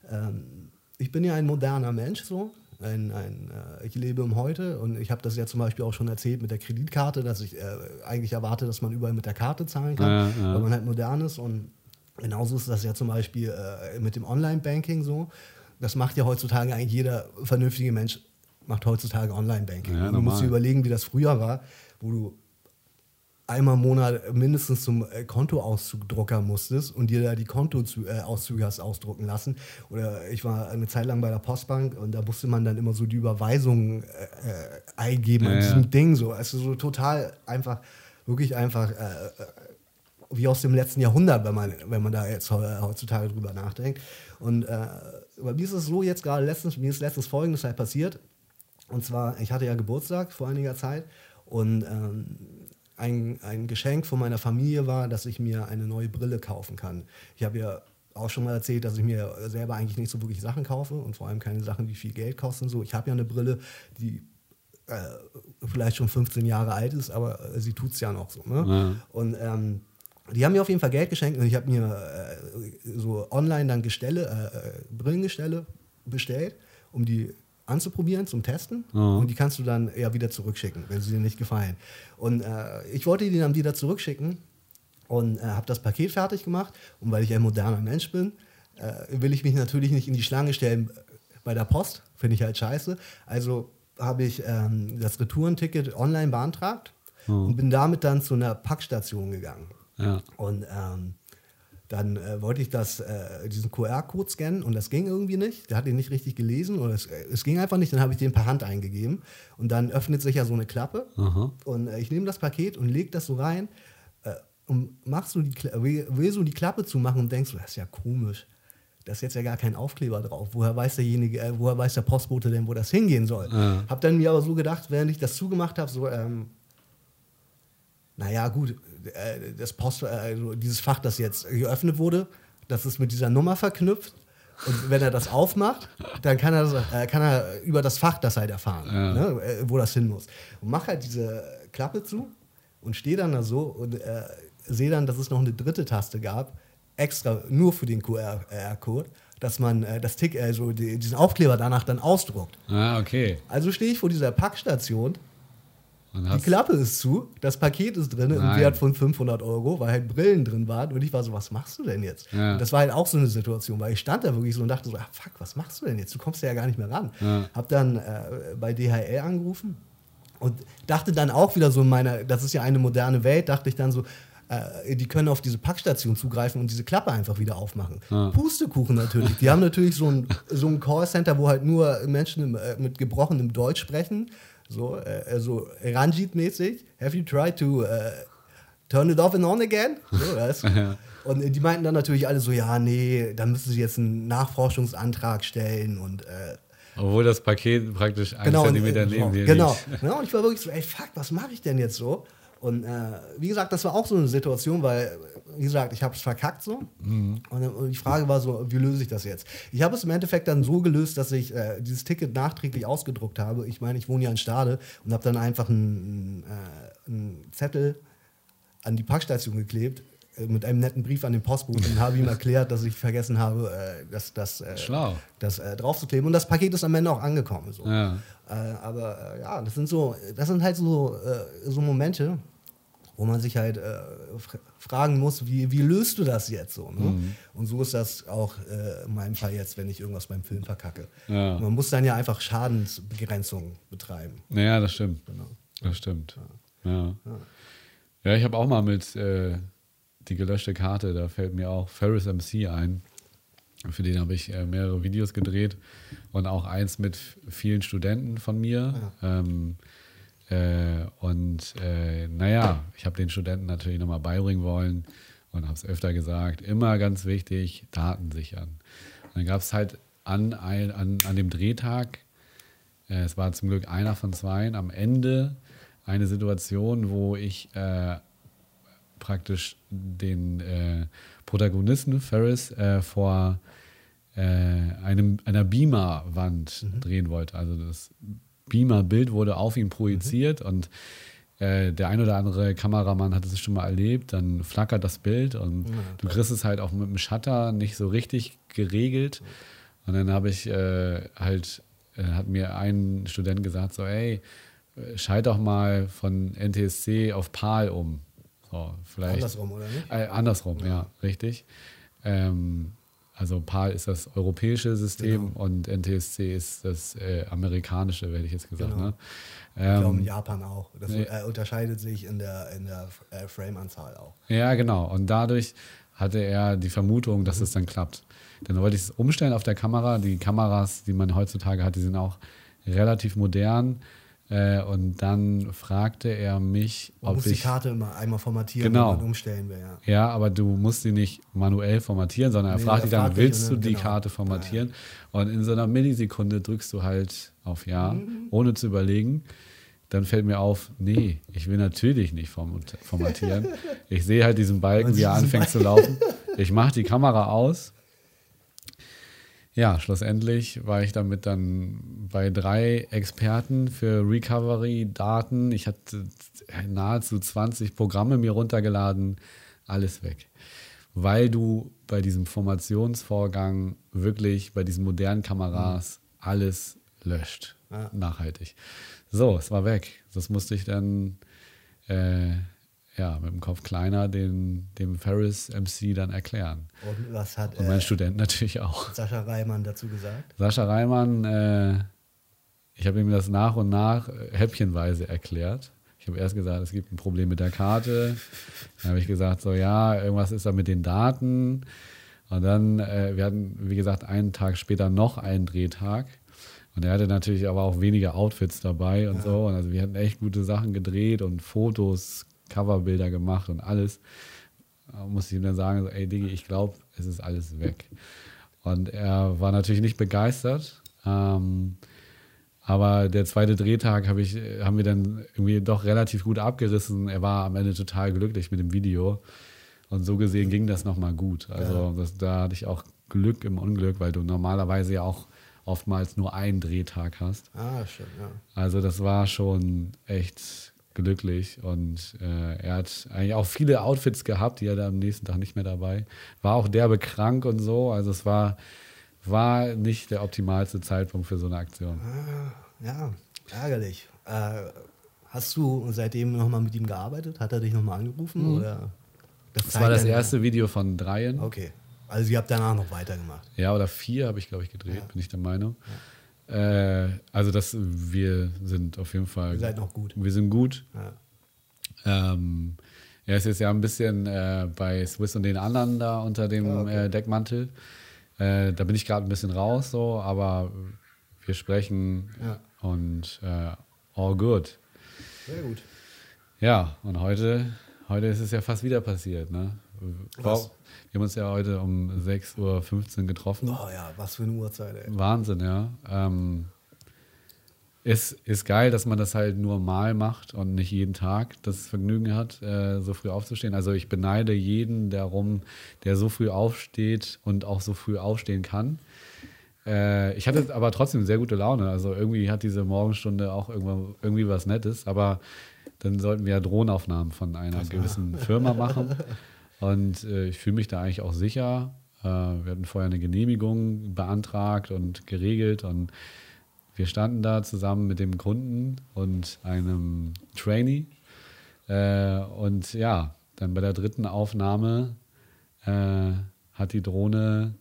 Ähm, ich bin ja ein moderner Mensch so. Ein, ein, ich lebe im Heute und ich habe das ja zum Beispiel auch schon erzählt mit der Kreditkarte, dass ich eigentlich erwarte, dass man überall mit der Karte zahlen kann, ja, ja. weil man halt modern ist. Und genauso ist das ja zum Beispiel mit dem Online-Banking so. Das macht ja heutzutage eigentlich jeder vernünftige Mensch macht heutzutage Online-Banking. Ja, du musst dir überlegen, wie das früher war wo du einmal im Monat mindestens zum äh, Kontoauszug druckern musstest und dir da die Kontoauszüge hast ausdrucken lassen. Oder ich war eine Zeit lang bei der Postbank und da musste man dann immer so die Überweisungen äh, äh eingeben ja, an diesem ja. Ding. So. Also so total einfach, wirklich einfach äh, äh, wie aus dem letzten Jahrhundert, wenn man, wenn man da jetzt heutzutage drüber nachdenkt. Und äh, bei mir ist es so jetzt gerade letztens, mir ist letztens folgendes halt passiert. Und zwar, ich hatte ja Geburtstag vor einiger Zeit und ähm, ein, ein Geschenk von meiner Familie war, dass ich mir eine neue Brille kaufen kann. Ich habe ja auch schon mal erzählt, dass ich mir selber eigentlich nicht so wirklich Sachen kaufe und vor allem keine Sachen, die viel Geld kosten. So, ich habe ja eine Brille, die äh, vielleicht schon 15 Jahre alt ist, aber äh, sie tut es ja noch so. Ne? Ja. Und ähm, die haben mir auf jeden Fall Geld geschenkt und ich habe mir äh, so online dann Gestelle, äh, äh Brillengestelle bestellt, um die anzuprobieren zum Testen mhm. und die kannst du dann ja wieder zurückschicken, wenn sie dir nicht gefallen. Und äh, ich wollte die dann wieder zurückschicken und äh, habe das Paket fertig gemacht. Und weil ich ein moderner Mensch bin, äh, will ich mich natürlich nicht in die Schlange stellen bei der Post. Finde ich halt scheiße. Also habe ich ähm, das Retourenticket online beantragt mhm. und bin damit dann zu einer Packstation gegangen. Ja. Und ähm, dann äh, wollte ich das, äh, diesen QR-Code scannen und das ging irgendwie nicht. Der hat ihn nicht richtig gelesen oder es, äh, es ging einfach nicht. Dann habe ich den per Hand eingegeben und dann öffnet sich ja so eine Klappe Aha. und äh, ich nehme das Paket und lege das so rein äh, und machst du die, will, will so die Klappe zumachen und denkst, das ist ja komisch. Da ist jetzt ja gar kein Aufkleber drauf. Woher weiß derjenige, äh, woher weiß der Postbote denn, wo das hingehen soll? Ja. Hab dann mir aber so gedacht, während ich das zugemacht habe, so, ähm, naja, gut, das Post, also dieses Fach, das jetzt geöffnet wurde, das ist mit dieser Nummer verknüpft. Und wenn er das aufmacht, dann kann er, äh, kann er über das Fach das halt erfahren, ja. ne, äh, wo das hin muss. Und mach halt diese Klappe zu und stehe dann da so und äh, sehe dann, dass es noch eine dritte Taste gab, extra nur für den QR-Code, dass man äh, das Tick, also die, diesen Aufkleber danach dann ausdruckt. Ah, okay. Also stehe ich vor dieser Packstation die Klappe ist zu, das Paket ist drin im Wert von 500 Euro, weil halt Brillen drin waren. Und ich war so, was machst du denn jetzt? Ja. das war halt auch so eine Situation, weil ich stand da wirklich so und dachte so, ah, fuck, was machst du denn jetzt? Du kommst ja gar nicht mehr ran. Ja. Hab dann äh, bei DHL angerufen und dachte dann auch wieder so in meiner, das ist ja eine moderne Welt, dachte ich dann so, äh, die können auf diese Packstation zugreifen und diese Klappe einfach wieder aufmachen. Pustekuchen natürlich. Die haben natürlich so ein, so ein Callcenter, wo halt nur Menschen äh, mit gebrochenem Deutsch sprechen. So, äh, so Ranjit-mäßig. Have you tried to äh, turn it off and on again? So, das. Und die meinten dann natürlich alle so, ja, nee, dann müssen sie jetzt einen Nachforschungsantrag stellen und äh, Obwohl das Paket praktisch einen genau, Zentimeter äh, neben dir genau. liegt. Ja, und ich war wirklich so, ey, fuck, was mache ich denn jetzt so? Und äh, wie gesagt, das war auch so eine Situation, weil, wie gesagt, ich habe es verkackt so. Mhm. Und, die Frage war so, wie löse ich das jetzt? Ich habe es im Endeffekt dann so gelöst, dass ich äh, dieses Ticket nachträglich ausgedruckt habe. Ich meine, ich wohne ja in Stade und habe dann einfach einen, äh, einen Zettel an die Packstation geklebt äh, mit einem netten Brief an den Postboten und habe ihm erklärt, dass ich vergessen habe, äh, das, das, äh, das äh, draufzukleben. Und das Paket ist am Ende auch angekommen. So. Ja. Äh, aber äh, ja, das sind so, das sind halt so, so Momente, wo man sich halt äh, fr fragen muss, wie, wie löst du das jetzt so? Ne? Mhm. Und so ist das auch äh, in meinem Fall jetzt, wenn ich irgendwas beim Film verkacke. Ja. Man muss dann ja einfach Schadensbegrenzung betreiben. Naja, das stimmt. Genau. Das stimmt. Ja. Ja, ich habe auch mal mit äh, die gelöschte Karte, da fällt mir auch Ferris MC ein. Für den habe ich äh, mehrere Videos gedreht und auch eins mit vielen Studenten von mir. Ähm, äh, und äh, naja, ich habe den Studenten natürlich nochmal beibringen wollen und habe es öfter gesagt, immer ganz wichtig, Daten sichern. Und dann gab es halt an, ein, an, an dem Drehtag, äh, es war zum Glück einer von zweien, am Ende eine Situation, wo ich äh, praktisch den äh, Protagonisten Ferris äh, vor einem, einer Beamer-Wand drehen wollte. Also das Beamer-Bild wurde auf ihn projiziert und äh, der ein oder andere Kameramann hat es schon mal erlebt, dann flackert das Bild und du kriegst es halt auch mit dem Shutter nicht so richtig geregelt. Und dann habe ich äh, halt, äh, hat mir ein Student gesagt, so, ey, schalt doch mal von NTSC auf PAL um. So, vielleicht. Andersrum, oder nicht? Äh, andersrum, ja, richtig. Ähm, also PAL ist das europäische System Genau. und NTSC ist das äh, amerikanische, werde ich jetzt gesagt. Genau. Ne? Ich glaube, in Ähm, Japan auch. Das äh, unterscheidet sich in der, in der äh, Frame-Anzahl auch. ja, genau. Und dadurch hatte er die Vermutung, dass es dann klappt. Dann wollte ich es umstellen auf der Kamera. Die Kameras, die man heutzutage hat, die sind auch relativ modern. Äh, und dann fragte er mich, Man ob muss die ich Karte immer einmal formatieren, Genau. man umstellen will. Ja. Ja, aber du musst sie nicht manuell formatieren, sondern er Nee, fragt dich dann, willst und du die genau. Karte formatieren? Und in so einer Millisekunde drückst du halt auf Ja, Mhm. ohne zu überlegen. Dann fällt mir auf, nee, ich will natürlich nicht format- formatieren. Ich sehe halt diesen Balken, wie er anfängt zu laufen. Ich mache die Kamera aus. Ja, schlussendlich war ich damit dann bei drei Experten für Recovery-Daten. Ich hatte nahezu 20 Programme mir runtergeladen, alles weg. Weil du bei diesem Formationsvorgang wirklich bei diesen modernen Kameras alles löscht. Ja. Nachhaltig. So, es war weg. Das musste ich dann äh, ja, mit dem Kopf kleiner den, dem Ferris MC dann erklären. Und was hat Und mein äh, Student natürlich auch. Sascha Reimann dazu gesagt? Sascha Reimann, äh, ich habe ihm das nach und nach äh, häppchenweise erklärt. Ich habe erst gesagt, es gibt ein Problem mit der Karte. Dann habe ich gesagt, so ja, irgendwas ist da mit den Daten. Und dann, äh, wir hatten, wie gesagt, einen Tag später noch einen Drehtag. Und er hatte natürlich aber auch weniger Outfits dabei und so. Und also wir hatten echt gute Sachen gedreht und Fotos, Coverbilder gemacht und alles. Musste ich ihm dann sagen, so, ey Diggi, ich glaube, es ist alles weg. Und er war natürlich nicht begeistert. Ähm, aber der zweite Drehtag hab ich, haben wir dann irgendwie doch relativ gut abgerissen. Er war am Ende total glücklich mit dem Video. Und so gesehen ging das nochmal gut. Also das, da hatte ich auch Glück im Unglück, weil du normalerweise ja auch oftmals nur einen Drehtag hast. Ah, stimmt, ja. Also das war schon echt glücklich und äh, er hat eigentlich auch viele Outfits gehabt, die er dann am nächsten Tag nicht mehr dabei. War auch derbe krank und so, also es war, war nicht der optimalste Zeitpunkt für so eine Aktion. Ja, ärgerlich. Äh, hast du seitdem nochmal mit ihm gearbeitet? Hat er dich nochmal angerufen? Oder Das Mhm. war das erste Video von dreien. Okay. Also ihr habt danach noch weitergemacht. Ja, oder vier habe ich, glaube ich, gedreht, bin ich der Meinung. Äh, also das, wir sind auf jeden Fall. Ihr seid noch gut. Wir sind gut. Ja. Ähm, Er ist jetzt ja ein bisschen äh, bei Swiss und den anderen da unter dem Ah, okay. äh, Deckmantel. Äh, da bin ich gerade ein bisschen raus, so, aber wir sprechen Ja. und äh, all good. Sehr gut. Ja, und heute, heute ist es ja fast wieder passiert. Ne? Was? Wir haben uns ja heute um 6.15 Uhr getroffen. Oh ja, was für eine Uhrzeit, ey. Wahnsinn, ja. Ähm, ist, ist geil, dass man das halt nur mal macht und nicht jeden Tag das Vergnügen hat, äh, so früh aufzustehen. Also ich beneide jeden darum, der so früh aufsteht und auch so früh aufstehen kann. Äh, ich hatte aber trotzdem sehr gute Laune. Also irgendwie hat diese Morgenstunde auch irgendwann, irgendwie was Nettes. Aber dann sollten wir ja Drohnenaufnahmen von einer gewissen Firma machen. Und äh, ich fühle mich da eigentlich auch sicher. Äh, wir hatten vorher eine Genehmigung beantragt und geregelt und wir standen da zusammen mit dem Kunden und einem Trainee. Äh, und ja, dann bei der dritten Aufnahme äh, hat die Drohne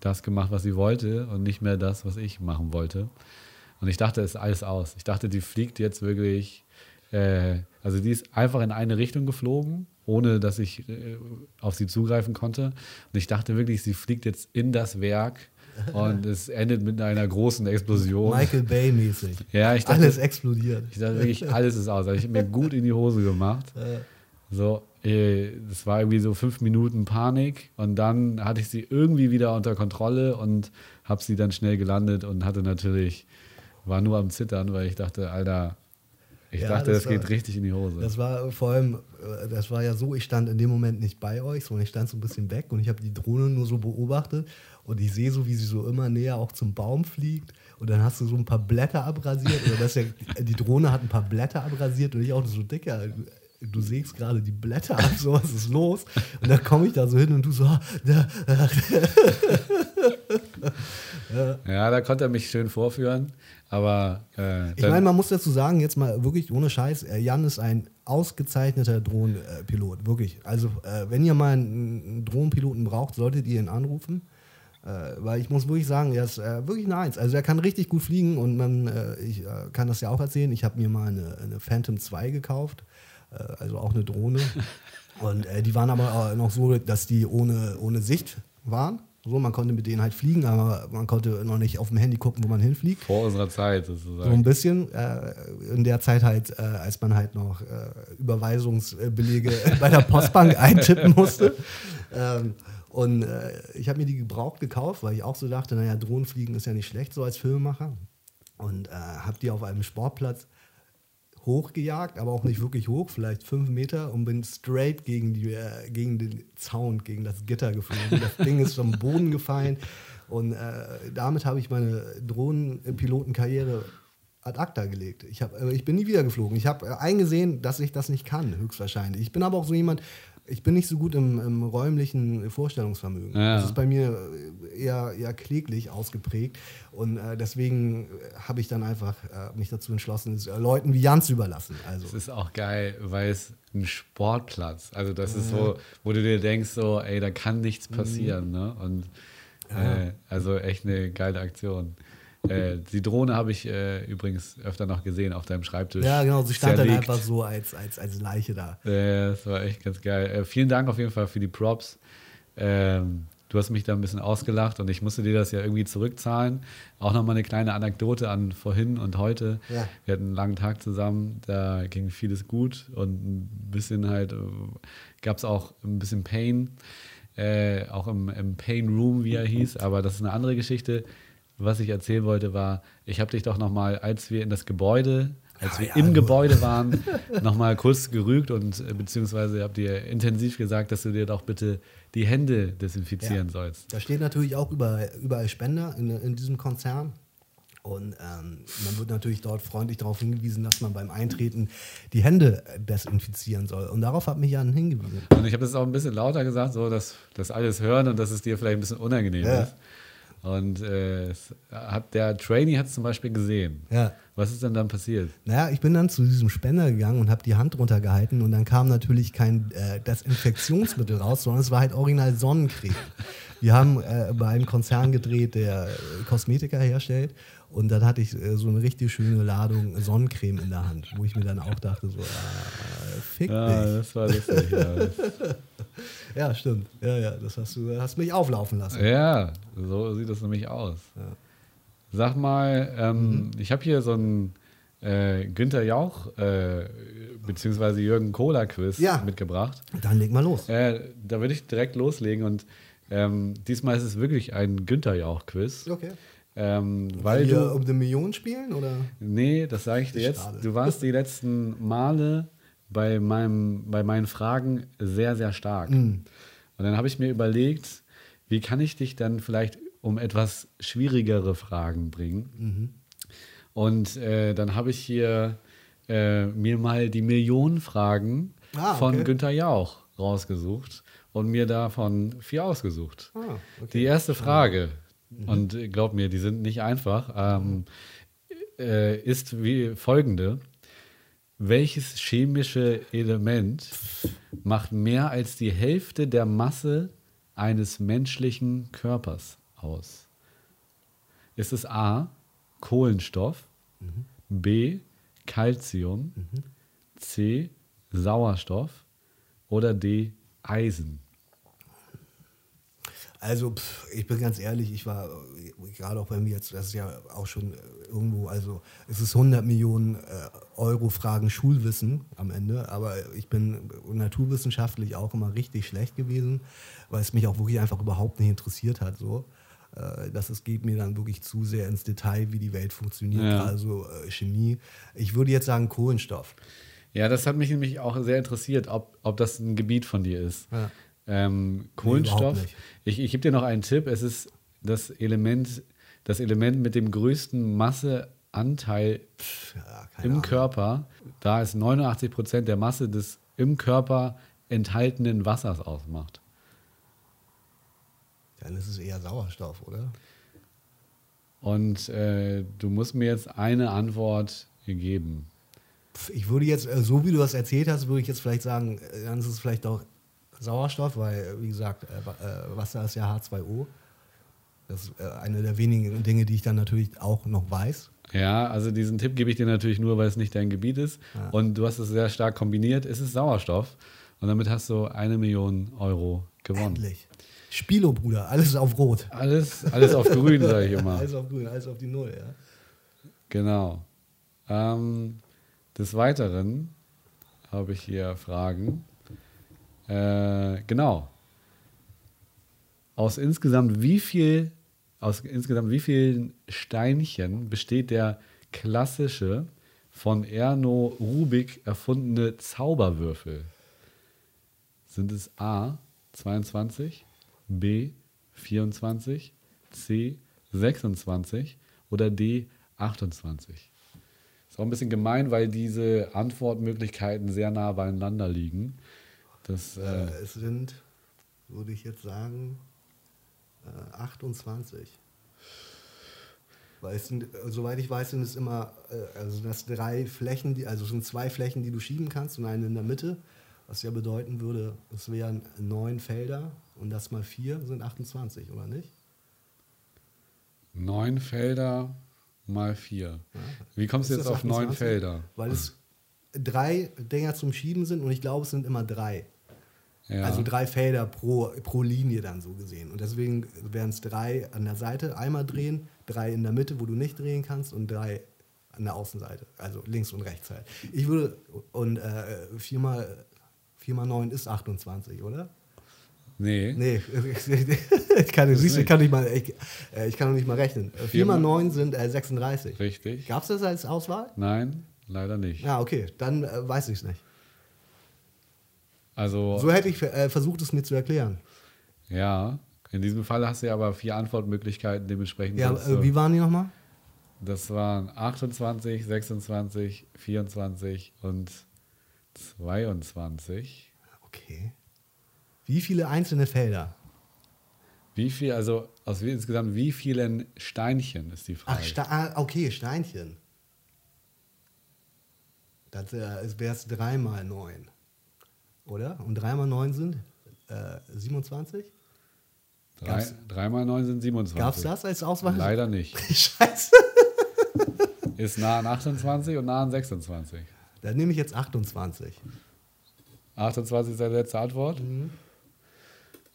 das gemacht, was sie wollte und nicht mehr das, was ich machen wollte. Und ich dachte, es ist alles aus. Ich dachte, die fliegt jetzt wirklich, äh, also die ist einfach in eine Richtung geflogen, ohne dass ich äh, auf sie zugreifen konnte. Und ich dachte wirklich, sie fliegt jetzt in das Werk und es endet mit einer großen Explosion. Michael Bay-mäßig. Ja, ich dachte, Alles explodiert. ich dachte wirklich, alles ist aus. Also ich habe mir gut in die Hose gemacht. So, äh, das war irgendwie so fünf Minuten Panik und dann hatte ich sie irgendwie wieder unter Kontrolle und habe sie dann schnell gelandet und hatte natürlich, war nur am Zittern, weil ich dachte, Alter, ich Ja, dachte, das das geht war- richtig in die Hose. Das war vor allem, äh, das war ja so, ich stand in dem Moment nicht bei euch, sondern ich stand so ein bisschen weg und ich habe die Drohne nur so beobachtet und ich sehe so, wie sie so immer näher auch zum Baum fliegt und dann hast du so ein paar Blätter abrasiert oder das ja, die Drohne hat ein paar Blätter abrasiert und ich auch so, Dicker, du sägst gerade die Blätter ab, so was ist los? Und dann komme ich da so hin und du so, ah, da, da. ja, da konnte er mich schön vorführen, aber äh, Ich meine, man muss dazu sagen, jetzt mal wirklich ohne Scheiß, äh, Jan ist ein ausgezeichneter Drohnenpilot, wirklich. Also, äh, wenn ihr mal einen Drohnenpiloten braucht, solltet ihr ihn anrufen. Äh, weil ich muss wirklich sagen, er ist äh, wirklich eine Eins. Also er kann richtig gut fliegen und man, äh, ich kann das ja auch erzählen. Ich habe mir mal eine, eine Phantom 2 gekauft, also auch eine Drohne. und die waren aber noch so, dass die ohne, ohne Sicht waren. So, man konnte mit denen halt fliegen, aber man konnte noch nicht auf dem Handy gucken, wo man hinfliegt. vor unserer Zeit So ein sozusagen. bisschen. Äh, in der Zeit halt, äh, als man halt noch äh, Überweisungsbelege bei der Postbank eintippen musste. Ähm, und äh, ich habe mir die gebraucht gekauft, weil ich auch so dachte, naja, Drohnenfliegen ist ja nicht schlecht, so als Filmemacher. Und äh, habe die auf einem Sportplatz hochgejagt, aber auch nicht wirklich hoch, vielleicht fünf Meter und bin straight gegen, die, äh, gegen den Zaun, gegen das Gitter geflogen. Das Ding ist vom Boden gefallen und äh, damit habe ich meine Drohnenpilotenkarriere ad acta gelegt. Ich, hab, äh, ich bin nie wieder geflogen. Ich habe äh, eingesehen, dass ich das nicht kann, höchstwahrscheinlich. Ich bin aber auch so jemand, ich bin nicht so gut im, im räumlichen Vorstellungsvermögen. Ja. Das ist bei mir äh, eher, eher kläglich ausgeprägt. Und äh, deswegen äh, habe ich dann einfach äh, mich dazu entschlossen, es äh, Leuten wie Jan zu überlassen. Also, Das ist auch geil, weil es ein Sportplatz, also das ist so, wo du dir denkst, so, ey, da kann nichts passieren, ne? Und äh, also echt eine geile Aktion. Äh, die Drohne habe ich äh, übrigens öfter noch gesehen auf deinem Schreibtisch. ja, genau, sie stand dann zerlegt. einfach so als, als, als Leiche da. Äh, das war echt ganz geil. Äh, vielen Dank auf jeden Fall für die Props. Ähm, du hast mich da ein bisschen ausgelacht und ich musste dir das ja irgendwie zurückzahlen. Auch nochmal eine kleine Anekdote an vorhin und heute. Ja. Wir hatten einen langen Tag zusammen, da ging vieles gut und ein bisschen halt, gab es auch ein bisschen Pain, äh, auch im, im Pain Room, wie er hieß, aber das ist eine andere Geschichte. Was ich erzählen wollte, war, ich habe dich doch nochmal, als wir in das Gebäude, als Ja, wir ja, im du- Gebäude waren, nochmal kurz gerügt und äh, beziehungsweise habt ihr intensiv gesagt, dass du dir doch bitte die Hände desinfizieren Ja. sollst. Da steht natürlich auch überall, überall Spender in, in diesem Konzern. Und ähm, man wird natürlich dort freundlich darauf hingewiesen, dass man beim Eintreten die Hände desinfizieren soll. Und darauf hat mich Jan hingewiesen. Und ich habe das auch ein bisschen lauter gesagt, so dass das alles hören und dass es dir vielleicht ein bisschen unangenehm Ja. ist. Und äh, hat, der Trainee hat es zum Beispiel gesehen. Ja. Was ist denn dann passiert? Naja, ich bin dann zu diesem Spender gegangen und habe die Hand drunter gehalten und dann kam natürlich kein äh, Desinfektionsmittel raus, sondern es war halt original Sonnencreme. Wir haben äh, bei einem Konzern gedreht, der äh, Kosmetika herstellt und dann hatte ich äh, so eine richtig schöne Ladung Sonnencreme in der Hand, wo ich mir dann auch dachte, so, äh, fick Ja, dich. das war lustig. Ja, Ja, stimmt. Ja, ja, das hast du hast mich auflaufen lassen. ja so sieht das nämlich aus. Ja. Sag mal, ähm, ich habe hier so ein äh, Günther Jauch äh, beziehungsweise Jürgen Kohler Quiz Ja. mitgebracht. Dann leg mal los. Äh, da würde ich direkt loslegen und ähm, diesmal ist es wirklich ein Günther Jauch Quiz. Okay. Ähm, weil wir du um die Million spielen oder? Nee, das sage ich dir jetzt. Schade. Du warst die letzten Male bei, meinem, bei meinen Fragen sehr, sehr stark. Mhm. Und dann habe ich mir überlegt, wie kann ich dich dann vielleicht um etwas schwierigere Fragen bringen? Mhm. Und äh, dann habe ich hier äh, mir mal die Millionenfragen Ah, von okay. Günther Jauch rausgesucht und mir davon vier ausgesucht. Ah, okay. Die erste Frage, und äh, glaub mir, die sind nicht einfach, ähm, äh, ist wie folgende. Welches chemische Element macht mehr als die Hälfte der Masse eines menschlichen Körpers aus? Ist es A, Kohlenstoff, B, Calcium, C, Sauerstoff oder D, Eisen? Also, pff, ich bin ganz ehrlich, ich war äh, gerade auch bei mir jetzt, das ist ja auch schon äh, irgendwo, also es ist 100 Millionen äh, Euro Fragen Schulwissen am Ende, aber ich bin naturwissenschaftlich auch immer richtig schlecht gewesen, weil es mich auch wirklich einfach überhaupt nicht interessiert hat, so. Äh, Das es geht mir dann wirklich zu sehr ins Detail, wie die Welt funktioniert, Ja. also äh, Chemie. Ich würde jetzt sagen Kohlenstoff. Ja, das hat mich nämlich auch sehr interessiert, ob, ob das ein Gebiet von dir ist. Ja. Ähm, Kohlenstoff. nicht. ich ich gebe dir noch einen Tipp. Es ist das Element, das Element mit dem größten Masseanteil Ja, keine im Ahnung. Körper, da es 89 Prozent der Masse des im Körper enthaltenen Wassers ausmacht. Dann ist es eher Sauerstoff, oder? Und äh, du musst mir jetzt eine Antwort geben. Pff, Ich würde jetzt, äh, so wie du das erzählt hast, würde ich jetzt vielleicht sagen, äh, dann ist es vielleicht auch Sauerstoff, weil, äh, wie gesagt, äh, äh, Wasser ist ja H2O. Das ist eine der wenigen Dinge, die ich dann natürlich auch noch weiß. Ja, also diesen Tipp gebe ich dir natürlich nur, weil es nicht dein Gebiet ist. Ja. Und du hast es sehr stark kombiniert. Es ist Sauerstoff. Und damit hast du eine Million Euro gewonnen. Endlich. Spilo, Bruder, alles auf Rot. Alles, alles auf grün, sage ich immer. Alles auf Grün, alles auf die Null, ja. Genau. Ähm, des Weiteren habe ich hier Fragen. Äh, genau. Aus insgesamt wie viel, aus insgesamt wie vielen Steinchen besteht der klassische von Erno Rubik erfundene Zauberwürfel? Sind es A 22, B 24, C 26 oder D 28? Ist auch ein bisschen gemein, weil diese Antwortmöglichkeiten sehr nah beieinander liegen. Das, Äh, äh, es sind, würde ich jetzt sagen, äh, 28. Weil es sind, äh, soweit ich weiß, sind es immer, äh, also das drei Flächen, die, also es sind zwei Flächen, die du schieben kannst und eine in der Mitte, was ja bedeuten würde, es wären neun Felder und das mal vier sind 28, oder nicht? neun Felder mal vier. Wie kommst du jetzt auf neun 28? Felder? Weil es drei Dinger zum Schieben sind und ich glaube, es sind immer drei. Ja. Also drei Felder pro, pro Linie dann so gesehen. Und deswegen wären es drei an der Seite, einmal drehen, drei in der Mitte, wo du nicht drehen kannst und drei an der Außenseite, also links und rechts halt. Ich würde, und äh, viermal, viermal neun ist 28, oder? nee. Nee, ich kann, siehst, du, ich nicht. kann nicht mal, ich, äh, ich kann noch nicht mal rechnen. Viermal Viermal- neun sind äh, 36. Richtig? Gab es das als Auswahl? Nein, leider nicht. Ja, okay, dann äh, weiß ich es nicht. Also, So hätte ich äh, versucht, es mir zu erklären. ja. In diesem Fall hast du ja aber vier Antwortmöglichkeiten, dementsprechend. Ja, äh, wie waren die nochmal? das waren 28, 26, 24 und 22. Okay. Wie viele einzelne Felder? Wie viel, also aus wie, insgesamt wie vielen Steinchen ist die Frage? Ach, Ste ah, okay, Steinchen. Das äh, wäre es 3 mal 9. Oder? Und 3 mal 9 sind äh, 27? Drei, gab's- drei mal neun sind 27. Gab es das als Auswahl? Leider nicht. Scheiße. Ist nah an 28 und nah an 26. Dann nehme ich jetzt 28. 28 ist deine letzte Antwort.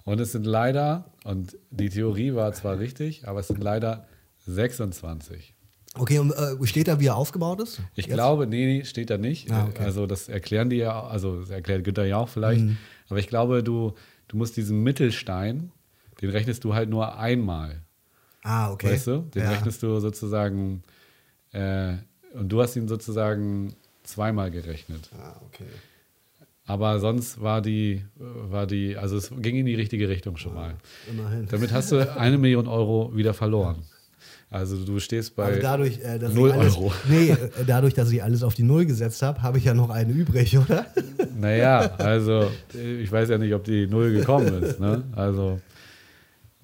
Und es sind leider, und die Theorie war zwar richtig, aber es sind leider 26. Okay, und äh, steht da, wie er aufgebaut ist? Ich Jetzt? glaube, nee, steht da nicht. Ah, okay. Also das erklären die ja, also das erklärt Günther ja auch vielleicht. Mhm. Aber ich glaube, du, du musst diesen Mittelstein, den rechnest du halt nur einmal. Ah, okay. Weißt du? Den ja. rechnest du sozusagen, äh, und du hast ihn sozusagen zweimal gerechnet. Ah, okay. Aber sonst war die, war die, also es ging in die richtige Richtung schon mal. Immerhin. Damit hast du eine Million Euro wieder verloren. Also du stehst bei Also dadurch, äh, dass null ich alles, Euro. Nee, äh, dadurch, dass ich alles auf die Null gesetzt habe, habe ich ja noch eine übrig, oder? Naja, also ich weiß ja nicht, ob die Null gekommen ist. Ne? Also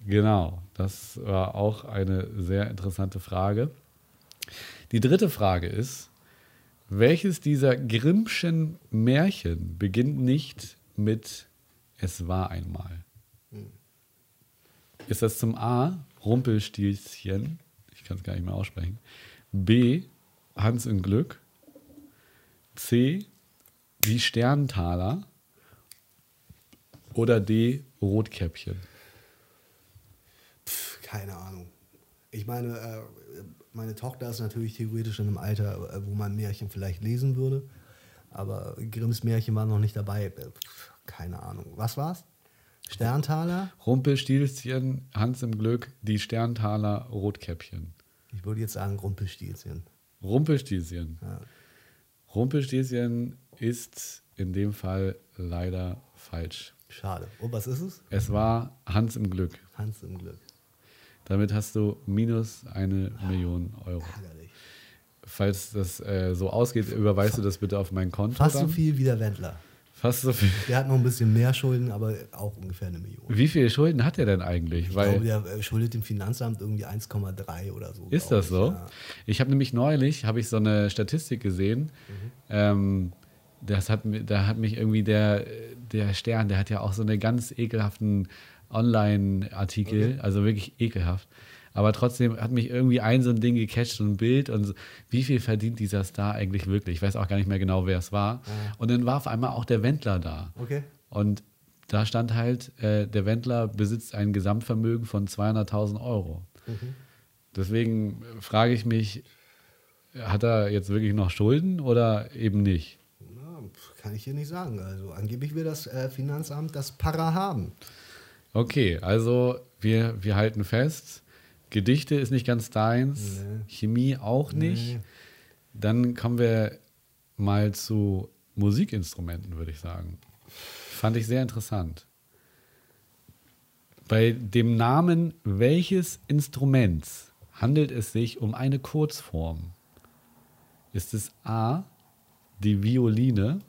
genau, das war auch eine sehr interessante Frage. Die dritte Frage ist, welches dieser Grimmschen Märchen beginnt nicht mit Es war einmal? Ist das zum A, Rumpelstilzchen, ich kann es gar nicht mehr aussprechen, B, Hans im Glück, C, die Sterntaler oder D, Rotkäppchen? Pff, keine Ahnung. Ich meine, äh, meine Tochter ist natürlich theoretisch in einem Alter, äh, wo man Märchen vielleicht lesen würde. Aber Grimms Märchen war noch nicht dabei. Äh, pff, keine Ahnung. Was war's? Sterntaler? Rumpelstilzchen, Hans im Glück, die Sterntaler, Rotkäppchen. Ich würde jetzt sagen Rumpelstilzchen. Rumpelstilzchen. Ja. Rumpelstilzchen ist in dem Fall leider falsch. Schade. Und was ist es? Es war Hans im Glück. Hans im Glück. Damit hast du minus eine Million Euro. Ärgerlich. Falls das äh, so ausgeht, überweist du das bitte auf mein Konto. Fast so dann. viel wie der Wendler. Fast so viel. Der hat noch ein bisschen mehr Schulden, aber auch ungefähr eine Million. Wie viele Schulden hat er denn eigentlich? Ich Weil glaube, der äh, schuldet dem Finanzamt irgendwie 1,3 oder so. Ist das ich. so? Ja. Ich habe nämlich neulich habe ich so eine Statistik gesehen. Mhm. Ähm, das hat, da hat mich irgendwie der, der Stern, der hat ja auch so eine ganz ekelhaften Online-Artikel, also wirklich ekelhaft. Aber trotzdem hat mich irgendwie ein so ein Ding gecatcht, so ein Bild und so, wie viel verdient dieser Star eigentlich wirklich? Ich weiß auch gar nicht mehr genau, wer es war. Und dann war auf einmal auch der Wendler da. Okay. Und da stand halt, äh, der Wendler besitzt ein Gesamtvermögen von 200.000 Euro. Deswegen frage ich mich, hat er jetzt wirklich noch Schulden oder eben nicht? Na, kann ich hier nicht sagen. Also angeblich will das äh, Finanzamt das Para haben. Okay, also wir, wir halten fest, Gedichte ist nicht ganz deins, Nee. Chemie auch nicht. Nee. Dann kommen wir mal zu Musikinstrumenten, würde ich sagen. Fand ich sehr interessant. Bei dem Namen welches Instruments handelt es sich um eine Kurzform? Ist es A, die Violine?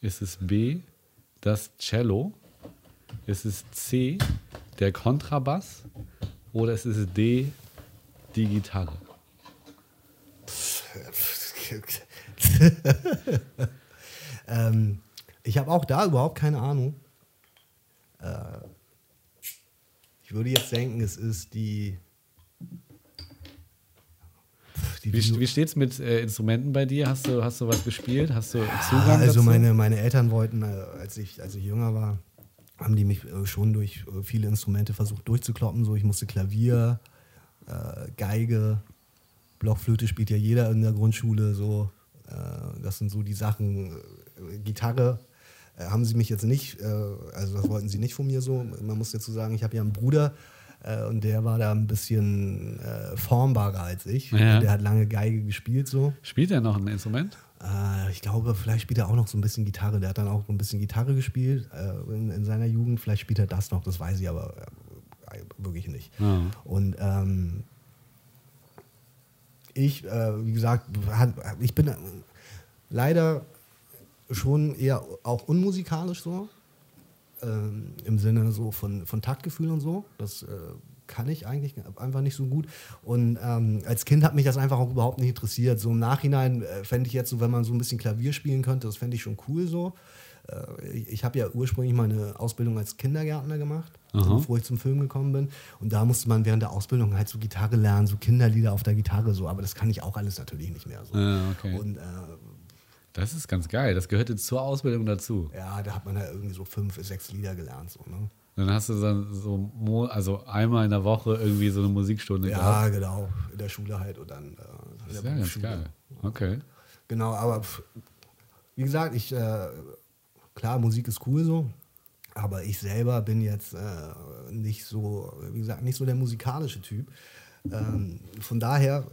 Ist es B, das Cello? Ist es C, der Kontrabass? Oder ist es D, die Gitarre? ähm, ich habe auch da überhaupt keine Ahnung. Äh, ich würde jetzt denken, es ist die. Die Wie, wie steht's mit äh, Instrumenten bei dir? Hast du, hast du was gespielt? Hast du Ah, Zugang also dazu? meine, meine Eltern wollten, äh, als ich, als ich jünger war, haben die mich äh, schon durch äh, viele Instrumente versucht durchzukloppen. So, ich musste Klavier, äh, Geige, Blockflöte spielt ja jeder in der Grundschule. So, das sind so die Sachen. Gitarre haben sie mich jetzt nicht, also das wollten sie nicht von mir so. Man muss dazu sagen, ich habe ja einen Bruder. Äh, Und der war da ein bisschen äh, formbarer als ich. Ja. Der hat lange Geige gespielt so. Spielt er noch ein Instrument? Äh, ich glaube, vielleicht spielt er auch noch so ein bisschen Gitarre. Der hat dann auch ein bisschen Gitarre gespielt äh, in, in seiner Jugend. Vielleicht spielt er das noch, das weiß ich aber äh, wirklich nicht. Ja. Und ähm, ich, wie gesagt, ich bin leider schon eher auch unmusikalisch so. Ähm, Im Sinne so von, von Taktgefühl und so. Das äh, kann ich eigentlich einfach nicht so gut. Und ähm, als Kind hat mich das einfach auch überhaupt nicht interessiert. So im Nachhinein äh, fände ich jetzt so, wenn man so ein bisschen Klavier spielen könnte, das fände ich schon cool so. Äh, ich ich habe ja ursprünglich meine Ausbildung als Kindergärtner gemacht, Aha. bevor ich zum Film gekommen bin. Und da musste man während der Ausbildung halt so Gitarre lernen, so Kinderlieder auf der Gitarre so. Aber das kann ich auch alles natürlich nicht mehr so. Ja, okay. Und äh, Das ist ganz geil. Das gehört jetzt zur Ausbildung dazu. Ja, da hat man ja irgendwie so fünf, sechs Lieder gelernt. So, ne? Dann hast du dann so, also einmal in der Woche irgendwie so eine Musikstunde Ja, gehabt. genau. In der Schule halt und dann äh, in Das der ist ja ganz Berufsschule. geil. Okay. Genau, aber wie gesagt, ich, äh, klar, Musik ist cool so, aber ich selber bin jetzt äh, nicht so, wie gesagt, nicht so der musikalische Typ. Ähm, von daher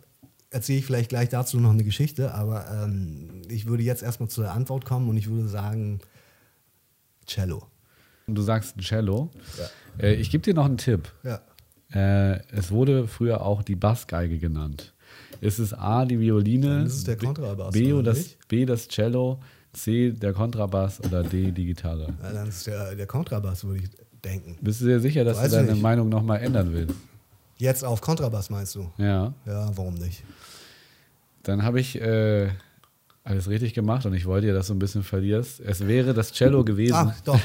erzähle ich vielleicht gleich dazu noch eine Geschichte, aber ähm, ich würde jetzt erstmal zur Antwort kommen und ich würde sagen, Cello. Du sagst Cello. Äh, ich gebe dir noch einen Tipp. Ja. Äh, es wurde früher auch die Bassgeige genannt. Ist es A, die Violine, Dann ist der B- Kontrabass, B, oder das? B, das Cello, C, der Kontrabass oder D, die Gitarre. Ja, dann ist der, der Kontrabass, würde ich denken. Bist du dir sicher, dass Weiß du deine nicht. Meinung nochmal ändern willst? Jetzt auf Kontrabass meinst du? Ja. Ja, warum nicht? Dann habe ich äh, alles richtig gemacht und ich wollte ja, dass du ein bisschen verlierst. Es wäre das Cello gewesen. Ach, doch.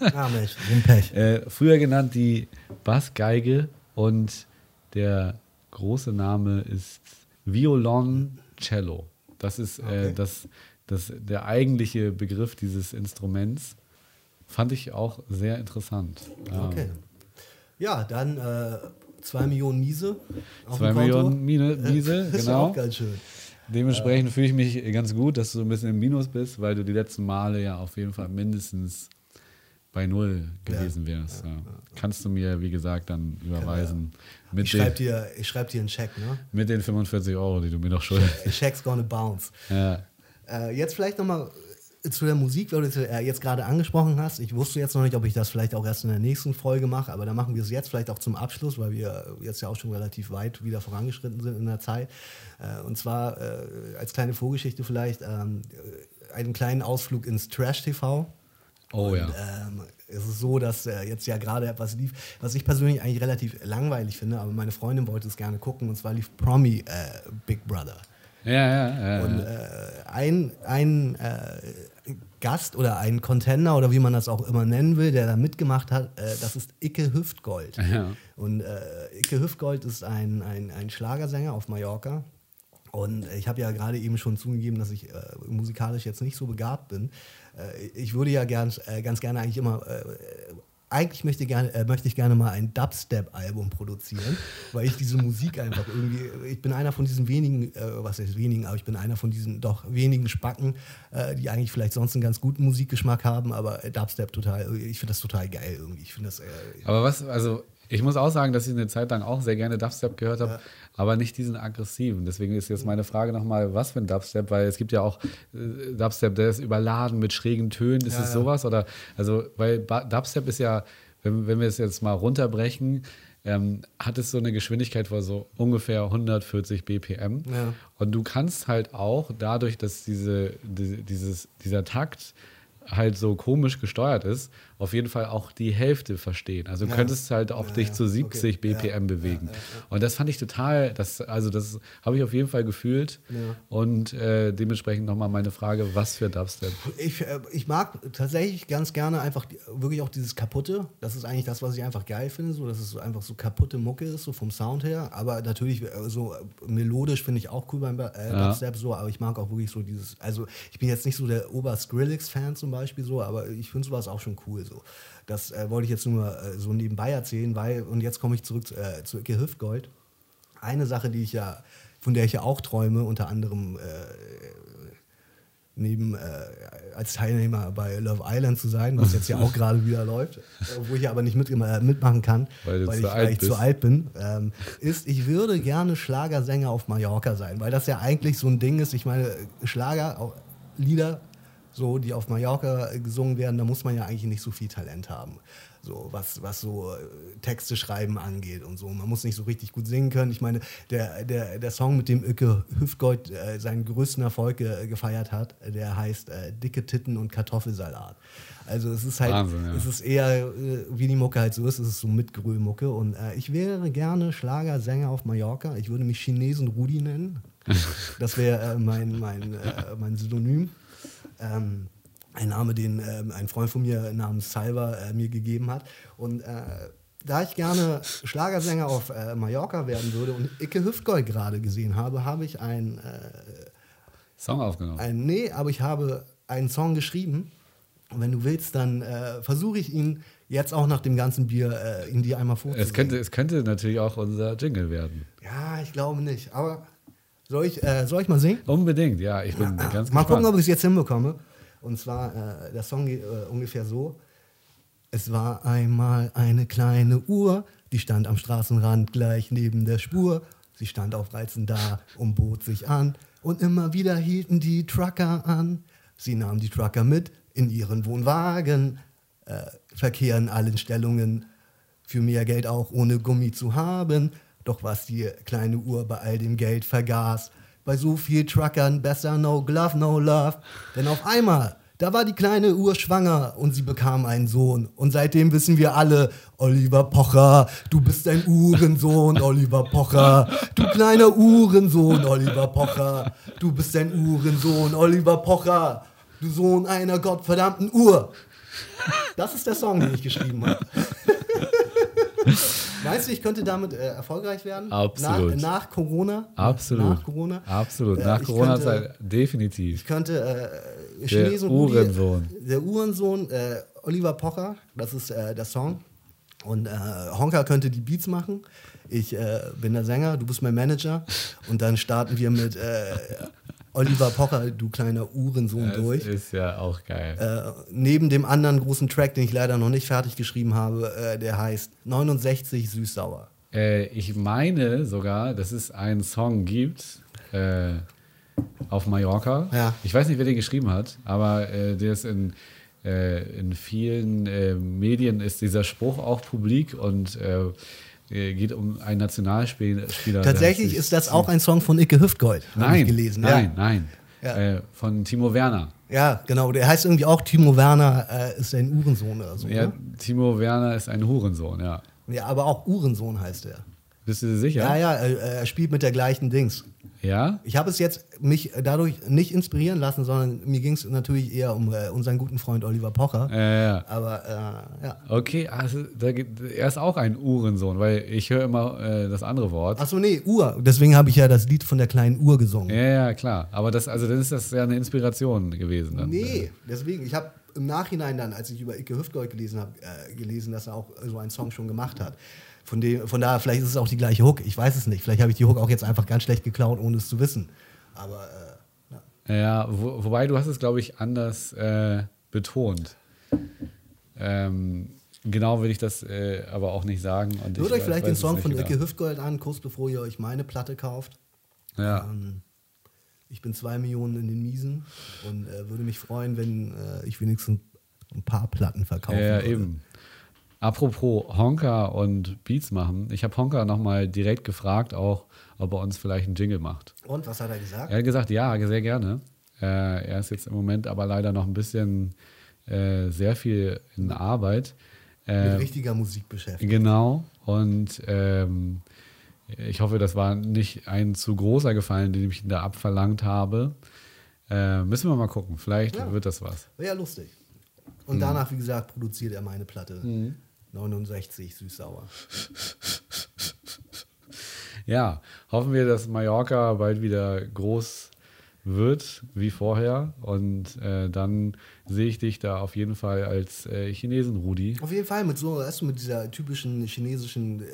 ah, Mensch, ein Pech. Äh, früher genannt die Bassgeige und der große Name ist Violoncello. Das ist äh, Okay. das, das, der eigentliche Begriff dieses Instruments. Fand ich auch sehr interessant. Ja. Okay. Ja, dann äh, zwei Millionen Miese. auf Zwei dem Konto. Millionen Mine, Miese, Das ist genau. auch ganz schön. Dementsprechend fühle ich mich ganz gut, dass du ein bisschen im Minus bist, weil du die letzten Male ja auf jeden Fall mindestens bei Null gewesen wärst. Ja. Kannst du mir, wie gesagt, dann überweisen mit, Ich schreibe dir, ich schreib dir einen Check, ne? mit den 45 Euro, die du mir noch schuldest. Check's gonna bounce. Ja. Äh, jetzt vielleicht nochmal zu der Musik, weil du jetzt gerade angesprochen hast. Ich wusste jetzt noch nicht, ob ich das vielleicht auch erst in der nächsten Folge mache, aber dann machen wir es jetzt vielleicht auch zum Abschluss, weil wir jetzt ja auch schon relativ weit wieder vorangeschritten sind in der Zeit. Äh, und zwar äh, als kleine Vorgeschichte vielleicht ähm, äh, einen kleinen Ausflug ins Trash-TV. Oh Und, ja. Ähm, es ist so, dass äh, jetzt ja gerade etwas lief, was ich persönlich eigentlich relativ langweilig finde, aber meine Freundin wollte es gerne gucken, und zwar lief Promi äh, Big Brother. Ja, ja, ja. Und äh, ein, ein äh, Gast oder ein Contender oder wie man das auch immer nennen will, der da mitgemacht hat, äh, das ist Icke Hüftgold. Ja. Und äh, Icke Hüftgold ist ein, ein, ein Schlagersänger auf Mallorca. Und ich habe ja gerade eben schon zugegeben, dass ich äh, musikalisch jetzt nicht so begabt bin. Äh, ich würde ja gern, äh, ganz gerne eigentlich immer äh, eigentlich möchte, gerne, äh, möchte ich gerne mal ein Dubstep-Album produzieren, weil ich diese Musik einfach irgendwie, ich bin einer von diesen wenigen, äh, was heißt wenigen, aber ich bin einer von diesen doch wenigen Spacken, äh, die eigentlich vielleicht sonst einen ganz guten Musikgeschmack haben, aber äh, Dubstep total, ich finde das total geil irgendwie. Ich finde das, äh, Aber was, also ich muss auch sagen, dass ich eine Zeit lang auch sehr gerne Dubstep gehört habe, aber nicht diesen aggressiven. Deswegen ist jetzt meine Frage nochmal, was für ein Dubstep? Weil es gibt ja auch äh, Dubstep, der ist überladen mit schrägen Tönen. Ist Ja, es ja. sowas? Oder, also, weil Dubstep ist ja, wenn, wenn wir es jetzt mal runterbrechen, ähm, hat es so eine Geschwindigkeit von so ungefähr 140 BPM. Ja. Und du kannst halt auch dadurch, dass diese, diese, dieses, dieser Takt halt so komisch gesteuert ist, auf jeden Fall auch die Hälfte verstehen. Also du Ja. könntest halt auch Ja, dich ja. zu 70 Okay. BPM bewegen. Und das fand ich total, das, also das habe ich auf jeden Fall gefühlt. Und äh, dementsprechend nochmal meine Frage, was für Dubstep? Ich, äh, ich mag tatsächlich ganz gerne einfach wirklich auch dieses Kaputte. Das ist eigentlich das, was ich einfach geil finde, so, dass es so einfach so kaputte Mucke ist, so vom Sound her. Aber natürlich äh, so äh, melodisch finde ich auch cool beim äh. Dubstep so, aber ich mag auch wirklich so dieses, also ich bin jetzt nicht so der Ober-Skrillex-Fan zum Beispiel so, aber ich finde sowas auch schon cool so. Das äh, wollte ich jetzt nur äh, so nebenbei erzählen, weil, und jetzt komme ich zurück äh, zu Icke Hüftgold. Eine Sache, die ich ja, von der ich ja auch träume, unter anderem äh, neben äh, als Teilnehmer bei Love Island zu sein, was jetzt ja auch gerade wieder läuft, äh, wo ich aber nicht mit, mitmachen kann, Weil weil, ich, weil ich zu alt bin, ähm, ist, ich würde gerne Schlagersänger auf Mallorca sein, weil das ja eigentlich so ein Ding ist. Ich meine, Schlager, auch Lieder, so, die auf Mallorca äh, gesungen werden, da muss man ja eigentlich nicht so viel Talent haben. So, was, was so äh, Texte schreiben angeht und so. Man muss nicht so richtig gut singen können. Ich meine, der, der, der Song, mit dem Öke Hüftgold äh, seinen größten Erfolg äh, gefeiert hat, äh, der heißt äh, Dicke Titten und Kartoffelsalat. Also es ist halt, Wahnsinn, ja. es ist eher, wie die Mucke halt so ist, es ist so Mitgrölmucke. Und äh, ich wäre gerne Schlagersänger auf Mallorca. Ich würde mich Chinesen Rudi nennen. Das wäre mein, mein, mein Synonym. Ähm, ein Name, den ähm, ein Freund von mir namens Salva äh, mir gegeben hat. Und äh, da ich gerne Schlagersänger auf äh, Mallorca werden würde und Icke Hüftgold gerade gesehen habe, habe ich ein, äh, Song aufgenommen. Ein, nee, aber ich habe einen Song geschrieben. Und wenn du willst, dann äh, versuche ich ihn jetzt auch nach dem ganzen Bier äh, in dir einmal vorzulegen. Es könnte, es könnte natürlich auch unser Jingle werden. Ja, ich glaube nicht. Aber soll ich, äh, soll ich mal singen? Unbedingt, ja. Ich bin Ja, ganz mal gespannt. gucken, ob ich es jetzt hinbekomme. Und zwar, äh, der Song geht äh, ungefähr so. Es war einmal eine kleine Uhr, die stand am Straßenrand gleich neben der Spur. Sie stand auf Reizen da und bot sich an. Und immer wieder hielten die Trucker an. Sie nahmen die Trucker mit in ihren Wohnwagen. Äh, Verkehr in allen Stellungen. Für mehr Geld auch ohne Gummi zu haben. Doch was die kleine Uhr bei all dem Geld vergaß. Bei so viel Truckern besser no glove, no love. Denn auf einmal, da war die kleine Uhr schwanger und sie bekam einen Sohn. Und seitdem wissen wir alle, Oliver Pocher, du bist ein Uhrensohn, Oliver Pocher. Du kleiner Uhrensohn, Oliver Pocher. Du bist ein Uhrensohn, Oliver Pocher. Du Sohn einer gottverdammten Uhr. Das ist der Song, den ich geschrieben habe. Meinst du, ich könnte damit äh, erfolgreich werden? Absolut. Nach, nach Corona? Absolut. Nach Corona? Absolut. Äh, Nach ich Corona-Zeit könnte- definitiv. Ich könnte äh, Rudi- Uhrensohn. Der Uhrensohn, äh, Oliver Pocher, das ist äh, der Song. Und äh, Honka könnte die Beats machen. Ich äh, bin der Sänger, du bist mein Manager. Und dann starten wir mit äh, Oliver Pocher, du kleiner Uhrensohn, Das durch. ist ja auch geil. Äh, neben dem anderen großen Track, den ich leider noch nicht fertig geschrieben habe, äh, der heißt 69 Süß-Sauer. Äh, ich meine sogar, dass es einen Song gibt äh, auf Mallorca. Ja. Ich weiß nicht, wer den geschrieben hat, aber äh, der ist in, äh, in vielen Medien ist dieser Spruch auch publik und geht um einen Nationalspieler. Tatsächlich ist das auch ein Song von Icke Hüftgold, habe Nein, ich gelesen. nein, ja. nein. Ja. Äh, von Timo Werner. Ja, genau. Der heißt irgendwie auch Timo Werner, äh, ist ein Uhrensohn oder so. Ja, ne? Timo Werner ist ein Hurensohn, ja. ja, aber auch Uhrensohn heißt er. Bist du dir sicher? Ja, ja, er, spielt mit der gleichen Dings. Ja? Ich habe es jetzt mich dadurch nicht inspirieren lassen, sondern mir ging es natürlich eher um äh, unseren guten Freund Oliver Pocher. Äh, ja. Aber äh, ja. Okay, also da, er ist auch ein Uhrensohn, weil ich höre immer äh, das andere Wort. Achso, nee, Uhr. Deswegen habe ich ja das Lied von der kleinen Uhr gesungen. Ja, ja, klar. Aber das, also dann ist das ja eine Inspiration gewesen. Dann. Nee, deswegen. Ich habe im Nachhinein dann, als ich über Icke Hüftgold gelesen habe, äh, gelesen, dass er auch so einen Song schon gemacht hat. Von, dem, von daher, vielleicht ist es auch die gleiche Hook. Ich weiß es nicht. Vielleicht habe ich die Hook auch jetzt einfach ganz schlecht geklaut, ohne es zu wissen. Aber äh, ja. Ja, wo, wobei du hast es, glaube ich, anders äh, betont. Ähm, genau will ich das äh, aber auch nicht sagen. Und hört euch vielleicht weiß den Song von genau. Icke Hüftgold an, kurz bevor ihr euch meine Platte kauft. Ja. Ähm, ich bin zwei Millionen in den Miesen und äh, würde mich freuen, wenn äh, ich wenigstens ein paar Platten verkaufe. Ja, ja, eben. Apropos Honka und Beats machen. Ich habe Honka nochmal direkt gefragt, auch, ob er uns vielleicht einen Jingle macht. Und was hat er gesagt? Er hat gesagt, ja, sehr gerne. Äh, er ist jetzt im Moment aber leider noch ein bisschen äh, sehr viel in Arbeit. Äh, Mit richtiger Musik beschäftigt. Genau. Und ähm, ich hoffe, das war nicht ein zu großer Gefallen, den ich ihm da abverlangt habe. Äh, müssen wir mal gucken. Vielleicht Ja. wird das was. Wäre ja lustig. Mhm. Und danach, wie gesagt, produziert er meine Platte. 69 süß-sauer. Ja, hoffen wir, dass Mallorca bald wieder groß wird wie vorher. Und äh, dann sehe ich dich da auf jeden Fall als äh, Chinesen, Rudi. Auf jeden Fall mit so, weißt du, mit dieser typischen chinesischen äh,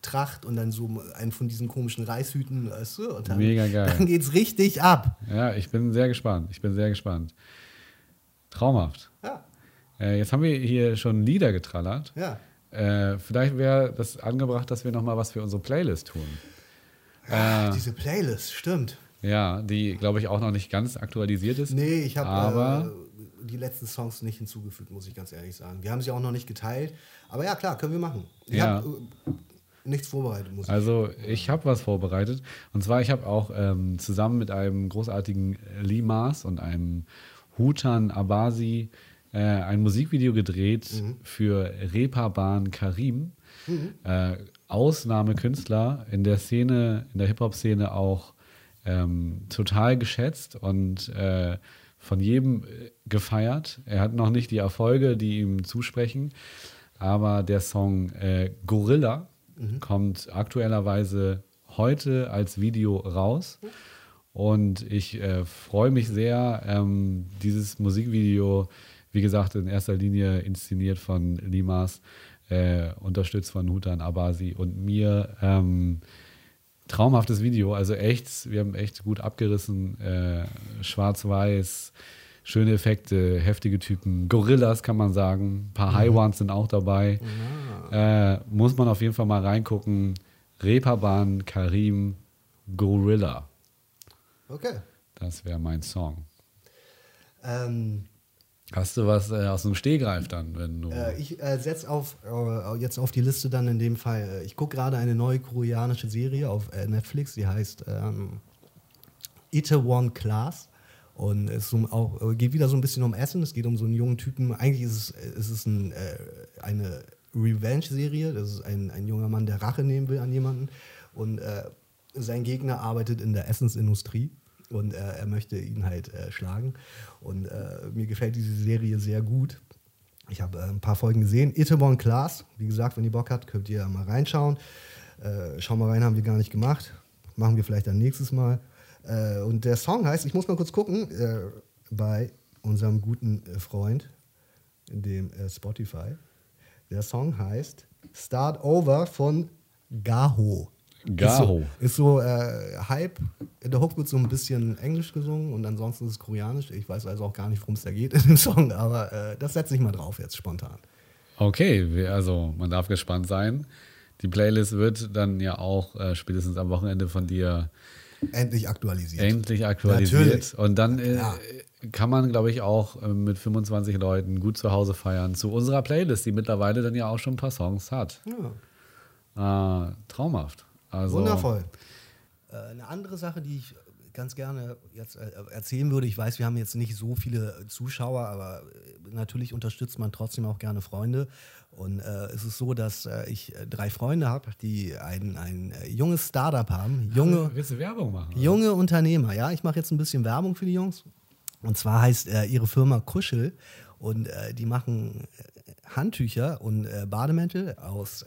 Tracht und dann so einen von diesen komischen Reishüten, weißt du? Und dann, Mega geil. Dann geht's richtig ab. Ja, ich bin sehr gespannt. Ich bin sehr gespannt. Traumhaft. Äh, jetzt haben wir hier schon Lieder getrallert. ja. Äh, vielleicht wäre das angebracht, dass wir noch mal was für unsere Playlist tun. Ah, Äh, Diese Playlist, stimmt. ja, die, glaube ich, auch noch nicht ganz aktualisiert ist. Nee, ich habe Aber- äh, die letzten Songs nicht hinzugefügt, muss ich ganz ehrlich sagen. Wir haben sie auch noch nicht geteilt. Aber ja, klar, können wir machen. Ich Ja. habe äh, nichts vorbereitet, muss ich Also ich habe was vorbereitet. Und zwar, ich habe auch ähm, zusammen mit einem großartigen Limas und einem Hutan Abasi äh, ein Musikvideo gedreht für Reeperbahn Karim. Äh, Ausnahmekünstler in der Szene, in der Hip-Hop-Szene auch ähm, total geschätzt und äh, von jedem äh, gefeiert. Er hat noch nicht die Erfolge, die ihm zusprechen, aber der Song äh, Gorilla kommt aktuellerweise heute als Video raus Und ich äh, freue mich sehr. Ähm, dieses Musikvideo, wie gesagt, in erster Linie inszeniert von Limas, äh, unterstützt von Hutan Abasi und mir. Ähm, traumhaftes Video, also echt, wir haben echt gut abgerissen. Äh, Schwarz-Weiß, schöne Effekte, heftige Typen. Gorillas kann man sagen. Ein paar mhm. High Ones sind auch dabei. Äh, muss man auf jeden Fall mal reingucken. Reeperbahn, Karim, Gorilla. Okay. Das wäre mein Song. Ähm, Hast du was äh, aus dem Stehgreif dann, wenn du. Äh, ich äh, setze auf, äh, jetzt auf die Liste dann in dem Fall. Äh, ich gucke gerade eine neue koreanische Serie auf äh, Netflix, die heißt ähm, Itaewon Class. Und es um auch, geht wieder so ein bisschen um Essen. Es geht um so einen jungen Typen. Eigentlich ist es, ist es ein, eine Revenge-Serie. Das ist ein, ein junger Mann, der Rache nehmen will an jemanden. Und sein Gegner arbeitet in der Essensindustrie und äh, er möchte ihn halt äh, schlagen. Und äh, mir gefällt diese Serie sehr gut. Ich habe äh, ein paar Folgen gesehen. Itaewon Class, wie gesagt, wenn ihr Bock habt, könnt ihr mal reinschauen. Äh, schau mal rein, haben wir gar nicht gemacht. Machen wir vielleicht dann nächstes Mal. Äh, und der Song heißt, ich muss mal kurz gucken, bei unserem guten Freund, dem Spotify. Der Song heißt Start Over von Gaho. Gaho. Ist so, ist so äh, Hype. In der Hook wird so ein bisschen Englisch gesungen und ansonsten ist es koreanisch. Ich weiß also auch gar nicht, worum es da geht in dem Song, aber äh, das setze ich mal drauf jetzt spontan. Okay, also man darf gespannt sein. Die Playlist wird dann ja auch äh, spätestens am Wochenende von dir endlich aktualisiert. Endlich aktualisiert. Natürlich. Und dann äh, kann man, glaube ich, auch äh, mit 25 Leuten gut zu Hause feiern zu unserer Playlist, die mittlerweile dann ja auch schon ein paar Songs hat. Ja. Äh, traumhaft. Also, Wundervoll. Äh, eine andere Sache, die ich ganz gerne jetzt äh, erzählen würde, ich weiß, wir haben jetzt nicht so viele Zuschauer, aber äh, natürlich unterstützt man trotzdem auch gerne Freunde. Und äh, es ist so, dass äh, ich drei Freunde habe, die ein, ein junges Startup haben. Junge, Willst du Werbung machen? Junge Unternehmer, ja. Ich mache jetzt ein bisschen Werbung für die Jungs. Und zwar heißt äh, ihre Firma Kuschel und die machen Handtücher und Bademäntel aus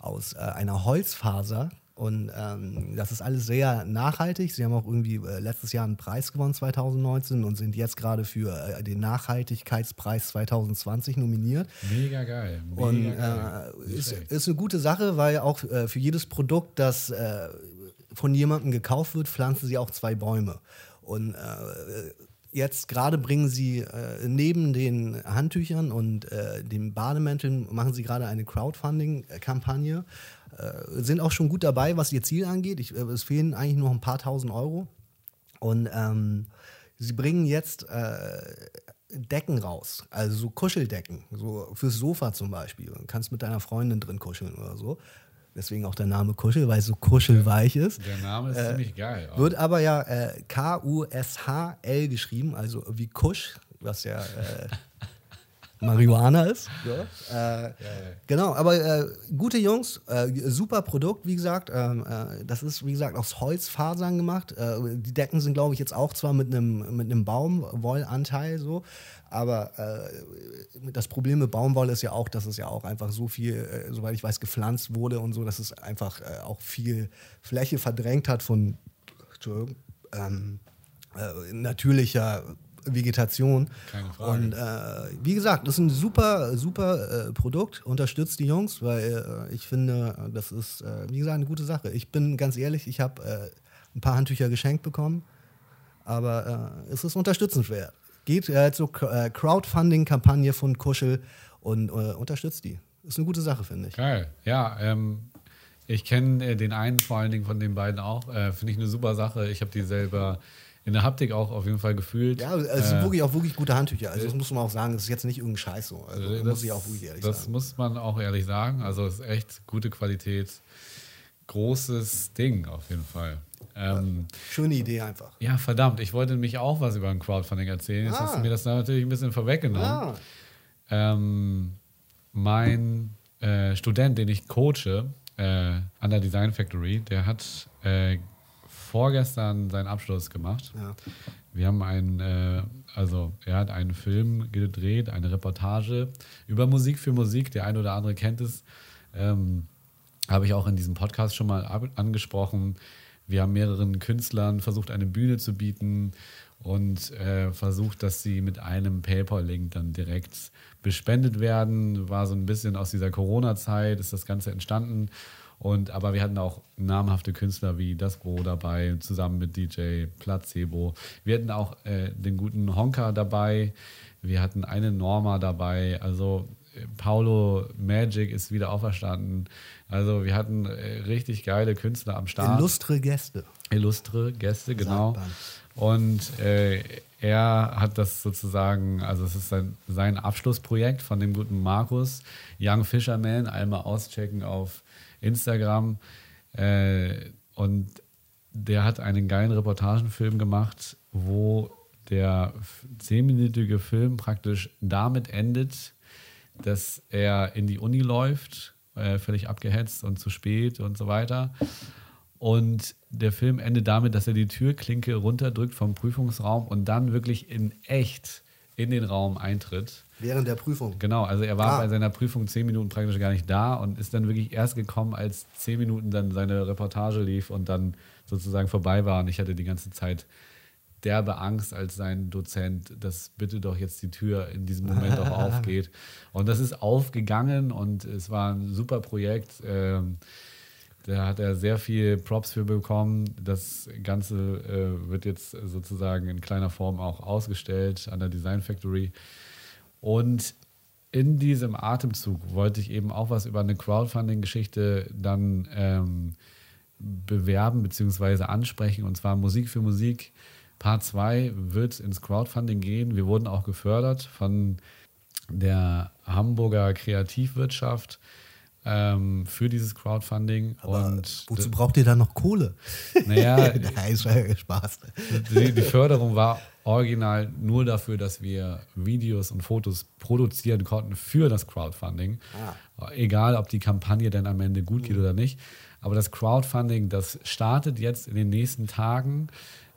aus äh, einer Holzfaser. Und ähm, das ist alles sehr nachhaltig. Sie haben auch irgendwie äh, letztes Jahr einen Preis gewonnen, 2019, und sind jetzt gerade für äh, den Nachhaltigkeitspreis 2020 nominiert. Mega geil. Mega und äh, ist, ist, eine gute Sache, weil auch äh, für jedes Produkt, das äh, von jemandem gekauft wird, pflanzen sie auch zwei Bäume. Und äh, Jetzt gerade bringen sie äh, neben den Handtüchern und äh, den Bademänteln, machen sie gerade eine Crowdfunding-Kampagne. Äh, sind auch schon gut dabei, was ihr Ziel angeht. Ich, äh, es fehlen eigentlich nur ein paar tausend Euro. Und ähm, sie bringen jetzt äh, Decken raus, also so Kuscheldecken, so fürs Sofa zum Beispiel. Du kannst mit deiner Freundin drin kuscheln oder so. Deswegen auch der Name Kuschel, weil es so kuschelweich ist. Der Name ist äh, ziemlich geil. Auch. Wird aber ja äh, K-U-S-H-L geschrieben, also wie Kusch, was ja äh, Marihuana ist. Ja. Äh, genau, aber äh, gute Jungs, äh, super Produkt, wie gesagt. Ähm, äh, das ist, wie gesagt, aus Holzfasern gemacht. Die Decken sind, glaube ich, jetzt auch zwar mit einem mit Baumwollanteil so, aber äh, das Problem mit Baumwolle ist ja auch, dass es ja auch einfach so viel, soweit ich weiß, gepflanzt wurde und so, dass es einfach auch viel Fläche verdrängt hat von ähm, natürlicher Vegetation. Keine Frage. Und äh, wie gesagt, das ist ein super, super äh, Produkt. Unterstützt die Jungs, weil äh, ich finde, das ist, äh, wie gesagt, eine gute Sache. Ich bin ganz ehrlich, ich habe äh, ein paar Handtücher geschenkt bekommen, aber äh, es ist unterstützenswert. Geht zur Crowdfunding-Kampagne von Kuschel und unterstützt die. Ist eine gute Sache, finde ich. Geil. Ja, ähm, ich kenne den einen vor allen Dingen von den beiden auch. finde ich eine super Sache. Ich habe die selber in der Haptik auch auf jeden Fall gefühlt. Ja, es sind äh, wirklich auch wirklich gute Handtücher. Also das muss man auch sagen, das ist jetzt nicht irgendein Scheiß so. Also das, muss ich auch wirklich ehrlich das sagen. Das muss man auch ehrlich sagen. Also es ist echt gute Qualität. Großes Ding auf jeden Fall. Ähm, schöne Idee einfach. Ja, verdammt. Ich wollte nämlich auch was über ein Crowdfunding erzählen. Jetzt ah. hast du mir das natürlich ein bisschen vorweggenommen. Ah. Ähm, mein äh, Student, den ich coache äh, an der Design Factory, der hat äh, vorgestern seinen Abschluss gemacht. Ja. Wir haben einen, äh, also er hat einen Film gedreht, eine Reportage über Musik für Musik. Der eine oder andere kennt es. Ähm, Habe ich auch in diesem Podcast schon mal angesprochen. wir haben mehreren Künstlern versucht, eine Bühne zu bieten und äh, versucht, dass sie mit einem PayPal-Link dann direkt bespendet werden. War so ein bisschen aus dieser Corona-Zeit, ist das Ganze entstanden. Und, aber wir hatten auch namhafte Künstler wie Das Bro dabei, zusammen mit DJ Placebo. Wir hatten auch äh, den guten Honka dabei. Wir hatten eine Norma dabei. Also äh, Paulo Magic ist wieder auferstanden. Also wir hatten äh, richtig geile Künstler am Start. Illustre Gäste. Illustre Gäste, genau. Und äh, er hat das sozusagen, also es ist sein, sein Abschlussprojekt von dem guten Markus, Young Fisherman, einmal auschecken auf Instagram. Äh, und der hat einen geilen Reportagenfilm gemacht, wo der zehnminütige Film praktisch damit endet, dass er in die Uni läuft, äh, völlig abgehetzt und zu spät und so weiter. Und der Film endet damit, dass er die Türklinke runterdrückt vom Prüfungsraum und dann wirklich in echt in den Raum eintritt. Während der Prüfung. Genau, also er war ah. bei seiner Prüfung zehn Minuten praktisch gar nicht da und ist dann wirklich erst gekommen, als zehn Minuten dann seine Reportage lief und dann sozusagen vorbei war. Und ich hatte die ganze Zeit derbe Angst als sein Dozent, dass bitte doch jetzt die Tür in diesem Moment auch aufgeht. Und das ist aufgegangen und es war ein super Projekt. Ähm, da hat er sehr viel Props für bekommen. Das Ganze äh, wird jetzt sozusagen in kleiner Form auch ausgestellt an der Design Factory. Und in diesem Atemzug wollte ich eben auch was über eine Crowdfunding-Geschichte dann ähm, bewerben bzw. ansprechen, und zwar Musik für Musik. Part 2 wird ins Crowdfunding gehen. Wir wurden auch gefördert von der Hamburger Kreativwirtschaft ähm, für dieses Crowdfunding. Aber und wozu braucht ihr dann noch Kohle? Naja, Nein, Spaß. Die, die, Förderung war original nur dafür, dass wir Videos und Fotos produzieren konnten für das Crowdfunding. Ah. Egal, ob die Kampagne dann am Ende gut geht mhm. oder nicht. Aber das Crowdfunding, das startet jetzt in den nächsten Tagen.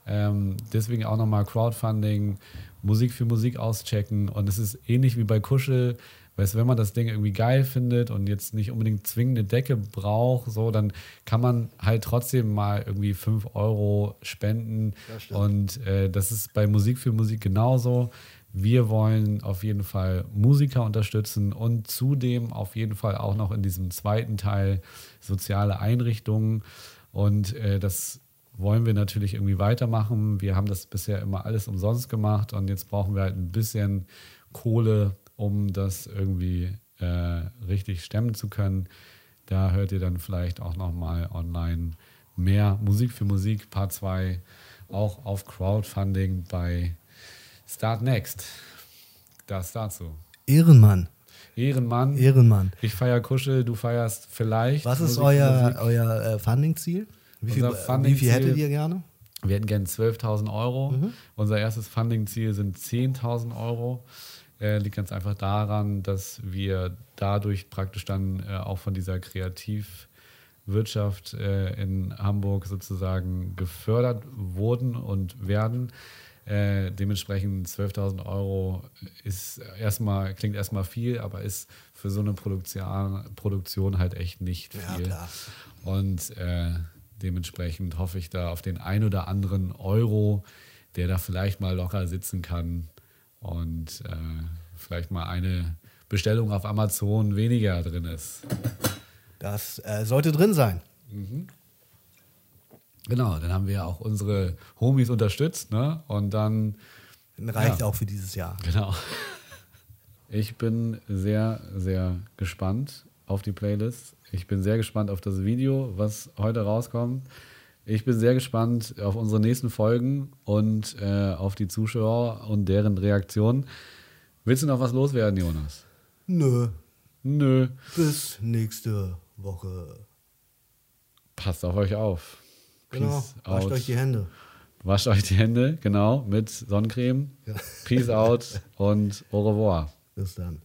Ähm, deswegen auch nochmal Crowdfunding, Musik für Musik auschecken. Und es ist ähnlich wie bei Kuschel. Weißt wenn man das Ding irgendwie geil findet und jetzt nicht unbedingt zwingende Decke braucht, so, dann kann man halt trotzdem mal irgendwie 5 Euro spenden. Und äh, das ist bei Musik für Musik genauso. Wir wollen auf jeden Fall Musiker unterstützen und zudem auf jeden Fall auch noch in diesem zweiten Teil soziale Einrichtungen. Und äh, das wollen wir natürlich irgendwie weitermachen. Wir haben das bisher immer alles umsonst gemacht und jetzt brauchen wir halt ein bisschen Kohle, um das irgendwie äh, richtig stemmen zu können. Da hört ihr dann vielleicht auch nochmal online mehr Musik für Musik, Part 2, auch auf Crowdfunding bei Start Next. Das dazu. Ehrenmann. Ehrenmann. Ehrenmann. Ich feiere Kuschel, du feierst vielleicht. Was ist Musik euer, euer äh, Funding-Ziel? Wie, viel, wie viel hättet ihr gerne? Wir hätten gerne 12.000 Euro. Mhm. Unser erstes Funding-Ziel sind 10.000 Euro. Äh, liegt ganz einfach daran, dass wir dadurch praktisch dann äh, auch von dieser Kreativwirtschaft äh, in Hamburg sozusagen gefördert wurden und werden. Äh, dementsprechend 12.000 Euro ist erstmal, klingt erstmal viel, aber ist für so eine Produktion, Produktion halt echt nicht viel. Ja, und äh, dementsprechend hoffe ich da auf den ein oder anderen Euro, der da vielleicht mal locker sitzen kann und äh, vielleicht mal eine Bestellung auf Amazon weniger drin ist. Das äh, sollte drin sein. Mhm. Genau, dann haben wir auch unsere Homies unterstützt, ne? Und dann. Reicht ja. auch für dieses Jahr. Genau. Ich bin sehr, sehr gespannt auf die Playlist. Ich bin sehr gespannt auf das Video, was heute rauskommt. Ich bin sehr gespannt auf unsere nächsten Folgen und äh, auf die Zuschauer und deren Reaktionen. Willst du noch was loswerden, Jonas? Nö. Nö. Bis nächste Woche. Passt auf euch auf. Genau. Peace Wascht out. euch die Hände. Wascht euch die Hände, genau, mit Sonnencreme. Ja. Peace out und au revoir. Bis dann.